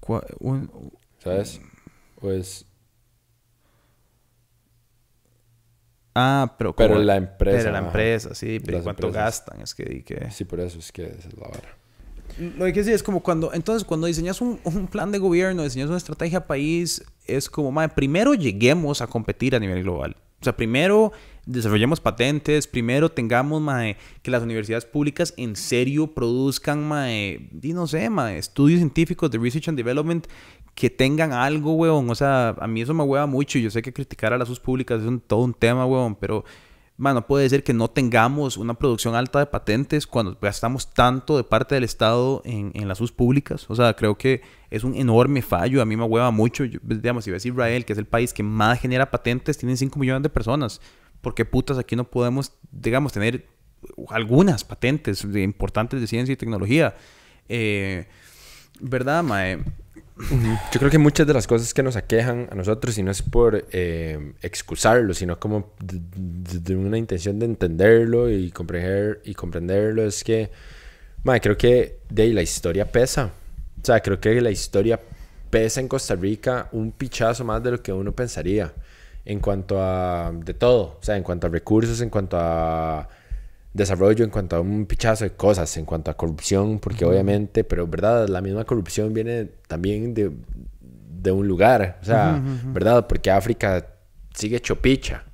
Cua- un- ¿sabes? O es... Ah, pero Pero como- la empresa, Pero la ajá. empresa, sí. Pero ¿y Las ¿cuánto empresas. gastan? Es que... di que... Sí, por eso es que esa es la vara. Lo que sí es como cuando, entonces cuando diseñas un, un plan de gobierno, diseñas una estrategia país, es como, madre, primero lleguemos a competir a nivel global. O sea, primero desarrollemos patentes, primero tengamos, mae, que las universidades públicas en serio produzcan, mae, y no sé, mae, estudios científicos de Research and Development que tengan algo, weón. O sea, a mí eso me hueva mucho. y Yo sé que criticar a las sus públicas es un- todo un tema, weón, pero... Man, no puede ser que no tengamos una producción alta de patentes cuando gastamos tanto de parte del Estado en, en las sus públicas. O sea, creo que es un enorme fallo. A mí me hueva mucho. Pues, digamos, si ves Israel, que es el país que más genera patentes, tienen 5 millones de personas. ¿Por qué putas aquí no podemos, digamos, tener algunas patentes importantes de ciencia y tecnología? Eh, ¿Verdad, Mae? Yo creo que muchas de las cosas que nos aquejan a nosotros, y no es por eh, excusarlo, sino como de, de- una intención de entenderlo y comprender, y comprenderlo, es que, madre, creo que de ahí la historia pesa. O sea, creo que la historia pesa en Costa Rica un pichazo más de lo que uno pensaría. En cuanto a de todo. O sea, en cuanto a recursos, en cuanto a desarrollo, en cuanto a un pichazo de cosas, en cuanto a corrupción, porque obviamente, pero verdad, la misma corrupción viene también de, de un lugar, o sea, verdad, porque África sigue chopicha,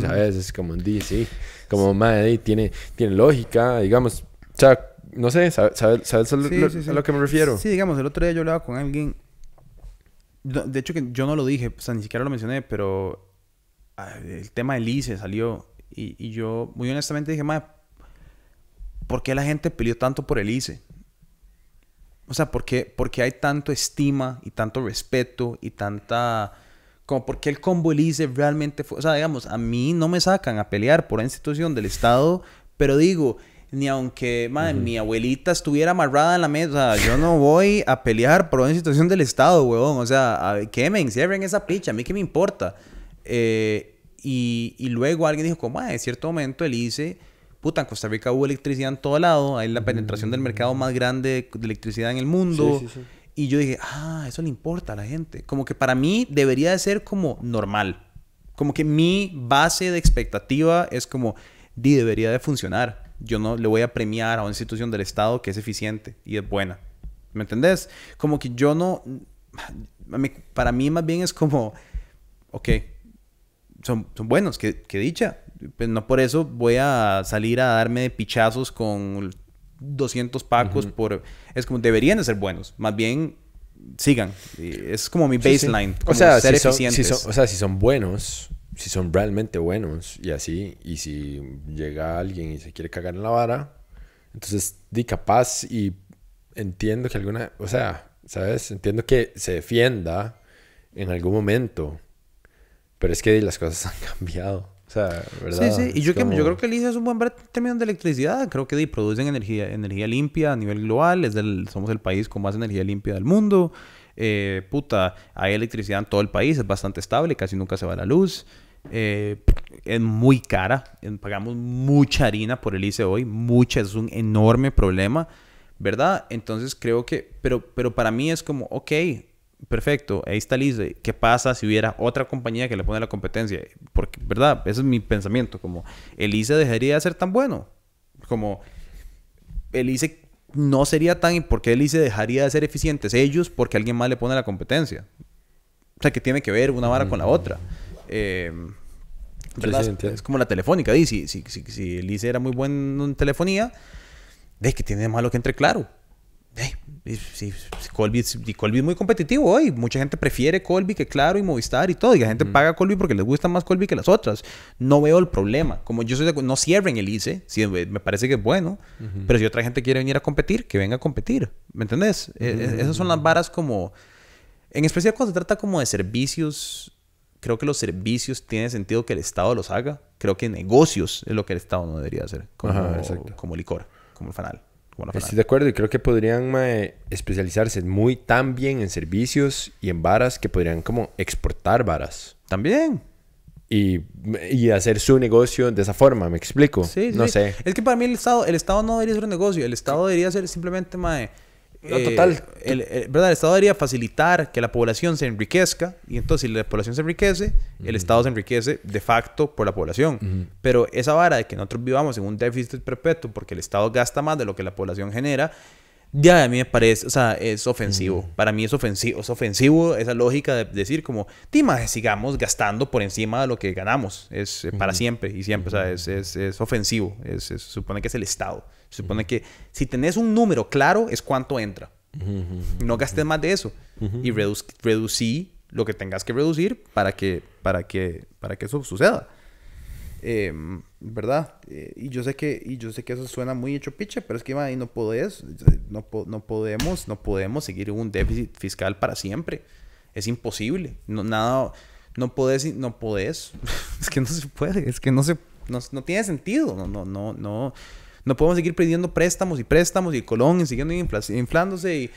¿sabes? Es como un di, sí, como madre, tiene, tiene lógica, digamos, o sea, no sé, ¿sabes, sabes, sabes Sí, lo- sí, sí. a lo que me refiero? Sí, digamos, el otro día yo hablaba con alguien. De hecho, que yo no lo dije, o sea, ni siquiera lo mencioné, pero ah, el tema del ICE salió. Y, y yo, muy honestamente, dije, madre, ¿por qué la gente peleó tanto por el ICE? O sea, ¿por qué, por qué hay tanto estima y tanto respeto y tanta... Como por qué el combo el ICE realmente fue... O sea, digamos, a mí no me sacan a pelear por una institución del Estado, pero digo, ni aunque madre, mi abuelita estuviera amarrada en la mesa, yo no voy a pelear por una institución del Estado, huevón. O sea, a- quemen, cierren esa picha, a mí qué me importa. Eh, y, y luego alguien dijo, como, "Mae, en cierto momento el ICE, puta, en Costa Rica hubo electricidad en todo lado, hay la penetración del mercado más grande de electricidad en el mundo. Sí, sí, sí. Y yo dije, ah, eso le importa a la gente. Como que para mí debería de ser como normal. Como que mi base de expectativa es como, di, debería de funcionar. Yo no le voy a premiar a una institución del Estado que es eficiente y es buena. ¿Me entendés? Como que yo no... mí- Para mí más bien es como, ok, son, son buenos, que, que dicha. Pues no por eso voy a salir a darme de pichazos con 200 pacos por... Es como, deberían de ser buenos. Más bien, sigan. Es como mi Sí, sí. baseline. O sea, ser si son, si eficientes. son- o sea, si son buenos, si son realmente buenos y así, y si llega alguien y se quiere cagar en la vara, entonces di capaz y entiendo que alguna, o sea, ¿sabes? Entiendo que se defienda en algún momento, pero es que las cosas han cambiado, sea, ¿verdad? Sí, sí. Y yo, Es que, como- yo creo que el ICE es un buen términos de electricidad. Creo que producen energía, energía limpia a nivel global. Es del, somos el país con más energía limpia del mundo. Eh, puta, hay electricidad en todo el país. Es bastante estable. Casi nunca se va la luz. Eh, es muy cara. Pagamos mucha harina por el ICE hoy. Mucha. Es un enorme problema. ¿Verdad? Entonces creo que... Pero, pero para mí es como, ok, perfecto, ahí está ICE. ¿Qué pasa si hubiera otra compañía que le pone la competencia? Porque, ¿verdad? Ese es mi pensamiento. Como, el ICE dejaría de ser tan bueno. Como, el ICE no sería tan... ¿Por qué el ICE dejaría de ser eficientes ellos? Porque alguien más le pone la competencia. O sea, que tiene que ver una vara con la otra. Eh, es como la telefónica. di, Si, si, si, si el ICE era muy bueno en telefonía, de que tiene de malo que entre claro. Eh, si Colby, Colby es muy competitivo hoy. Mucha gente prefiere Colby que Claro y Movistar y todo. Y la gente paga Colby porque les gusta más Colby que las otras. No veo el problema. Como yo soy de, no cierren el ICE. Sí, me parece que es bueno. Pero si otra gente quiere venir a competir, que venga a competir. ¿Me entendés? Eh, eh, esas son las varas como... En especial cuando se trata como de servicios, creo que los servicios tiene sentido que el Estado los haga. Creo que negocios es lo que el Estado no debería hacer. Como, Ajá, como licor, como el fanal. Como. Estoy de acuerdo y creo que podrían mae, especializarse muy tan bien en servicios y en varas que podrían como exportar varas. También. y, y hacer su negocio de esa forma, ¿me explico? Sí, no sí. sé. Es que para mí el Estado, el Estado no debería ser un negocio. El Estado debería ser simplemente, mae... No, total. El, el- ¿verdad? el Estado debería facilitar que la población se enriquezca. Y entonces, si la población se enriquece, el Estado se enriquece de facto por la población. Pero esa vara de que nosotros vivamos en un déficit perpetuo porque el Estado gasta más de lo que la población genera, ya a mí me parece, o sea, es ofensivo. Para mí es ofensivo, es ofensivo esa lógica de decir como, Dima, sigamos gastando por encima de lo que ganamos. Es eh, para siempre y siempre, o sea, es, es, es ofensivo. Se supone que es el Estado. Se supone que si tenés un número claro es cuánto entra. No gastes más de eso. Y reduc- reducí lo que tengas que reducir para que, para que, para que eso suceda. Eh, ¿Verdad? Eh, y yo sé que y yo sé que eso suena muy hecho piche, pero es que ahí no podés, no, po- no podemos, no podemos seguir un déficit fiscal para siempre. Es imposible. No, nada, no podés, no podés. es que no se puede, es que no se, no, no tiene sentido. No, no, no, no. No podemos seguir pidiendo préstamos y préstamos y colón siguiendo inflándose y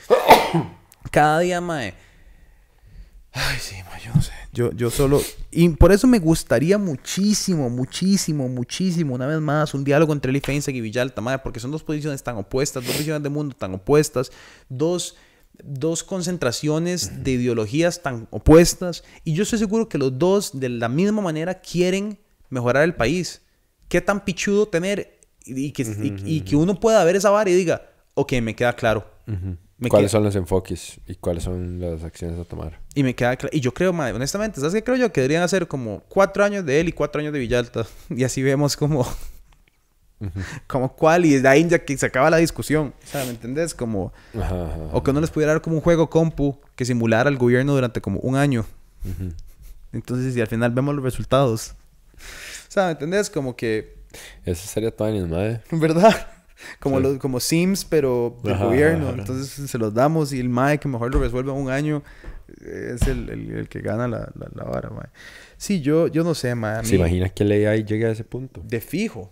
cada día, mae. Ay, sí, mae, yo no sé. Yo, solo... Y por eso me gustaría muchísimo, muchísimo, muchísimo, una vez más, un diálogo entre Eli Feinstein y Villalta, mae, porque son dos posiciones tan opuestas, dos visiones del mundo tan opuestas, dos, dos concentraciones de ideologías tan opuestas, y yo estoy seguro que los dos, de la misma manera, quieren mejorar el país. ¿Qué tan pichudo tener y, que, y- y que uno pueda ver esa vara y diga, ok, me queda claro. Me ¿Cuáles queda- son los enfoques y cuáles son las acciones a tomar? y me queda claro. Y yo creo, madre, honestamente, ¿sabes qué creo yo? Que deberían hacer como cuatro años de él y cuatro años de Villalta. Y así vemos como. como cuál. Y de ahí ya que se acaba la discusión. O sea, ¿me entendés? Como. Ajá, ajá. O que uno les pudiera dar como un juego compu que simulara al gobierno durante como un año. Entonces, y al final vemos los resultados. O sea, ¿me entendés? Como que. Eso sería Tony, madre. ¿Verdad? Como, Sí. los, como Sims, pero del Ajá, gobierno. ajá, ajá. Entonces se los damos y el MAE que mejor lo resuelve en un año eh, es el, el- el que gana la, la, la vara, MAE. Sí, yo, yo no sé, MAE. ¿Se mí- imagina que el AI llegue a ese punto? De fijo.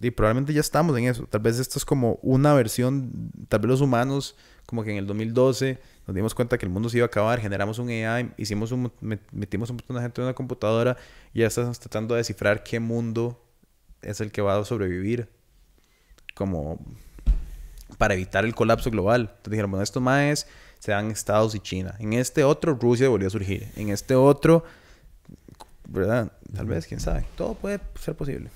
Y probablemente ya estamos en eso. Tal vez esto es como una versión, tal vez los humanos, como que en el 2012 nos dimos cuenta que el mundo se iba a acabar, generamos un AI, hicimos un, met- metimos un montón de gente en una computadora y ya estamos tratando de descifrar qué mundo es el que va a sobrevivir. Como para evitar el colapso global. Entonces dijeron, bueno, estos maes se dan Estados y China. En este otro, Rusia volvió a surgir. En este otro, ¿verdad? Tal vez, quién sabe. Todo puede ser posible.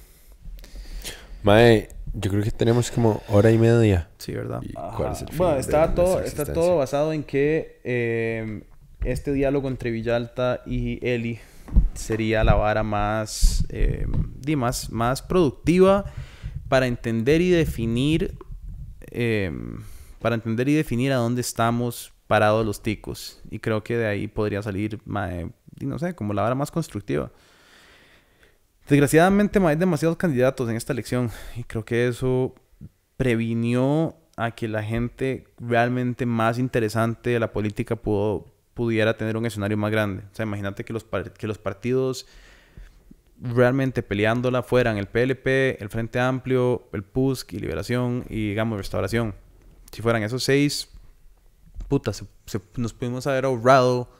Mae, yo creo que tenemos como hora y media. Sí, ¿verdad? ¿Y cuál es el fin bueno, de está, todo, está todo basado en que eh, este diálogo entre Villalta y Eli sería la vara más, di, más, más productiva para entender y definir eh, para entender y definir a dónde estamos parados los ticos. Y creo que de ahí podría salir, no sé, como la vara más constructiva. Desgraciadamente hay demasiados candidatos en esta elección y creo que eso previnió a que la gente realmente más interesante de la política pudo, pudiera tener un escenario más grande. O sea, imagínate que los, que los partidos realmente peleándola fueran el PLP, el Frente Amplio, el PUSC y Liberación y digamos Restauración. Si fueran esos seis, puta, se- se- nos pudimos haber ahorrado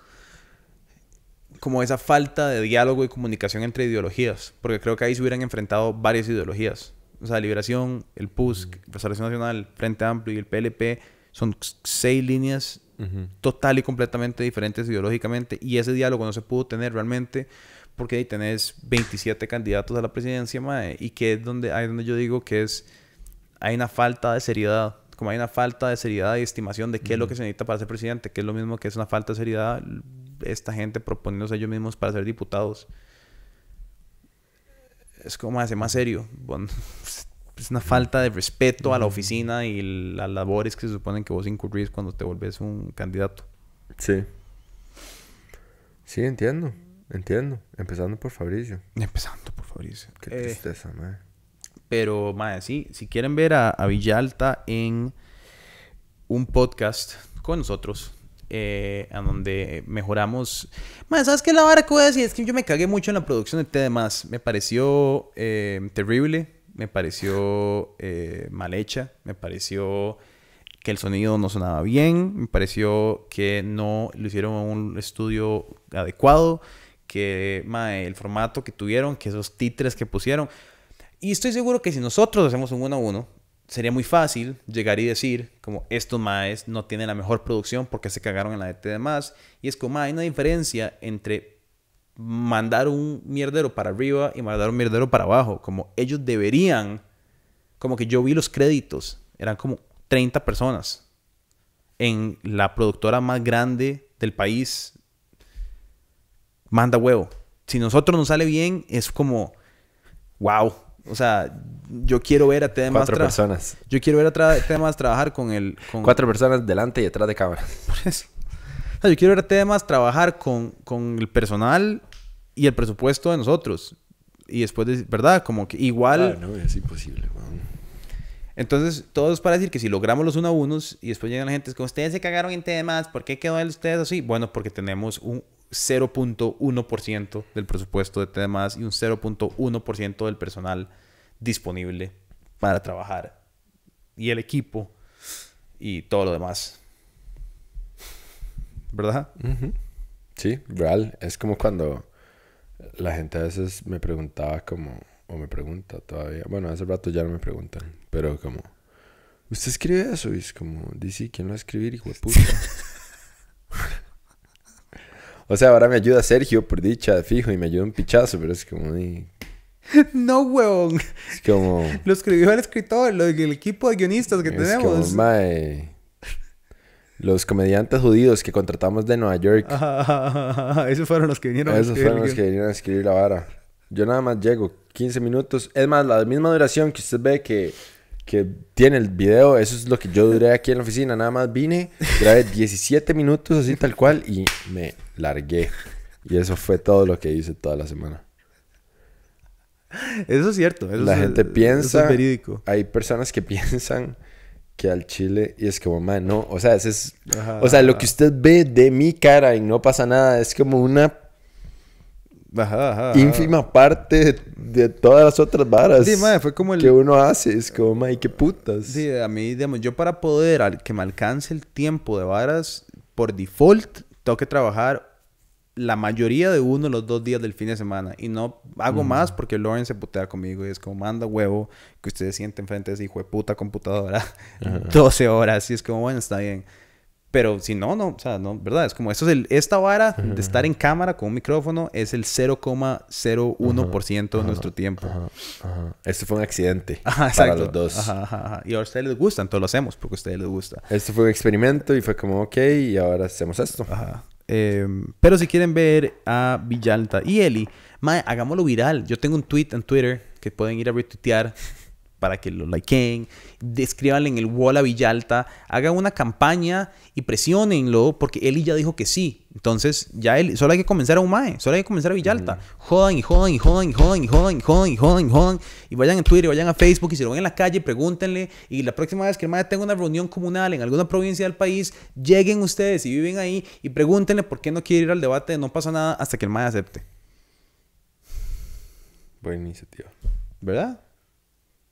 como esa falta de diálogo y comunicación entre ideologías, porque creo que ahí se hubieran enfrentado varias ideologías. O sea, Liberación, el PUSC, Restauración Nacional, Frente Amplio y el PLP son seis líneas Total y completamente diferentes ideológicamente y ese diálogo no se pudo tener realmente porque ahí tenés 27 candidatos a la presidencia mae, y que es donde ahí donde yo digo que es hay una falta de seriedad como hay una falta de seriedad y estimación de qué es lo que se necesita para ser presidente que es lo mismo que es una falta de seriedad esta gente proponiéndose ellos mismos para ser diputados. Es como hace más serio bueno, es una falta de respeto a la oficina y las labores que se suponen que vos incurrís cuando te volvés un candidato Sí. Sí, entiendo. Entiendo. Empezando por Fabricio. Empezando por Fabricio. Qué Eh, tristeza, mae. pero, mae, sí, si quieren ver a, a Villalta en un podcast con nosotros, eh, en donde mejoramos. Mae, ¿sabes qué? La vara que voy a decir es que yo me cagué mucho en la producción de T de más. Me pareció eh, terrible, me pareció eh, mal hecha, me pareció que el sonido no sonaba bien, me pareció que no lo hicieron en un estudio adecuado, que el formato que tuvieron, que esos títeres que pusieron. Y estoy seguro que si nosotros hacemos un uno a uno, sería muy fácil llegar y decir, como estos maes no tienen la mejor producción porque se cagaron en la DT de más. Y es como, hay una diferencia entre mandar un mierdero para arriba y mandar un mierdero para abajo. Como ellos deberían, como que yo vi los créditos, eran como 30 personas en la productora más grande del país. Manda huevo. Si nosotros nos sale bien, es como, wow. O sea, yo quiero ver a temas Cuatro personas. Yo quiero ver a temas trabajar con el... Con... Cuatro personas delante y detrás de cámara. Por eso. O sea, yo quiero ver a temas trabajar con, con el personal y el presupuesto de nosotros. Y después, de, ¿verdad? Como que igual... Ah, no, es imposible, weón. Entonces, todo es para decir que si logramos los uno a unos y después llegan la gente, es como ustedes se cagaron en temas, ¿por qué quedó ustedes así? Bueno, porque tenemos un 0.1% del presupuesto de temas y un 0.1% del personal disponible para trabajar. Y el equipo y todo lo demás. ¿Verdad? Sí, real. Es como cuando la gente a veces me preguntaba como, o me pregunta todavía, bueno, hace rato ya no me preguntan, pero como, ¿usted escribe eso? Y es como, dice, ¿quién lo va a escribir, hijo de puta? o sea, ahora me ayuda Sergio por dicha, fijo, y me ayuda un pichazo, pero es como, y... No, huevón. Es como... Lo escribió el escritor, lo, el equipo de guionistas que es tenemos. Como, mae, los comediantes judíos que contratamos de Nueva York. Ajá, ajá, ajá. Esos fueron los que vinieron a Esos escribir fueron los que vinieron a escribir la vara. Yo nada más llego 15 minutos. Es más, la misma duración que usted ve que, que tiene el video, eso es lo que yo duré aquí en la oficina. Nada más vine, grabé 17 minutos así tal cual y me largué. Y eso fue todo lo que hice toda la semana. Eso es cierto. eso la es- gente eso piensa, es verídico. hay personas que piensan que al chile y es como, man, no, o sea, ese es, Ajá. o sea, lo que usted ve de mi cara y no pasa nada, es como una Ajá, ínfima parte de, de todas las otras varas Sí, mae, fue como el- que uno hace, es como, man, qué putas. Sí, a mí, digamos, yo para poder al- que me alcance el tiempo de varas, por default, tengo que trabajar la mayoría de uno los dos días del fin de semana. Y no hago más porque Lauren se putea conmigo y es como, manda huevo que usted se siente enfrente de ese hijo de puta computadora 12 horas. Y es como, bueno, está bien. Pero si no, no, o sea, no, ¿verdad? Es como, esto es el, esta vara de estar en cámara con un micrófono es el 0,01% de nuestro tiempo. Este fue un accidente Ajá, para los dos. Ajá, ajá, ajá. Y a ustedes les gusta, entonces lo hacemos porque a ustedes les gusta. Este fue un experimento y fue como, ok, y ahora hacemos esto. Ajá. Eh, pero si quieren ver a Villalta y Eli, mae, hagámoslo viral. Yo tengo un tweet en Twitter que pueden ir a retuitear para que lo likeen. Descríbanle en el wall a Villalta. Hagan una campaña y presionenlo porque Eli ya dijo que sí. Entonces, ya él, solo hay que comenzar a un mae, solo hay que comenzar a Villalta. Jodan y jodan y jodan y jodan y jodan y jodan y jodan y jodan. Y vayan a Twitter, vayan a Facebook y si lo ven en la calle, pregúntenle. Y la próxima vez que el mae tenga una reunión comunal en alguna provincia del país, lleguen ustedes y viven ahí y pregúntenle por qué no quiere ir al debate de no pasa nada hasta que el mae acepte. Buena iniciativa. ¿Verdad?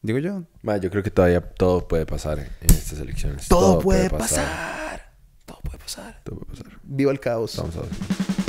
Digo yo. Ma, yo creo que todavía todo puede pasar en, estas elecciones. Todo, puede pasar. Todo puede pasar. Todo puede pasar. Viva el caos. Vamos a ver.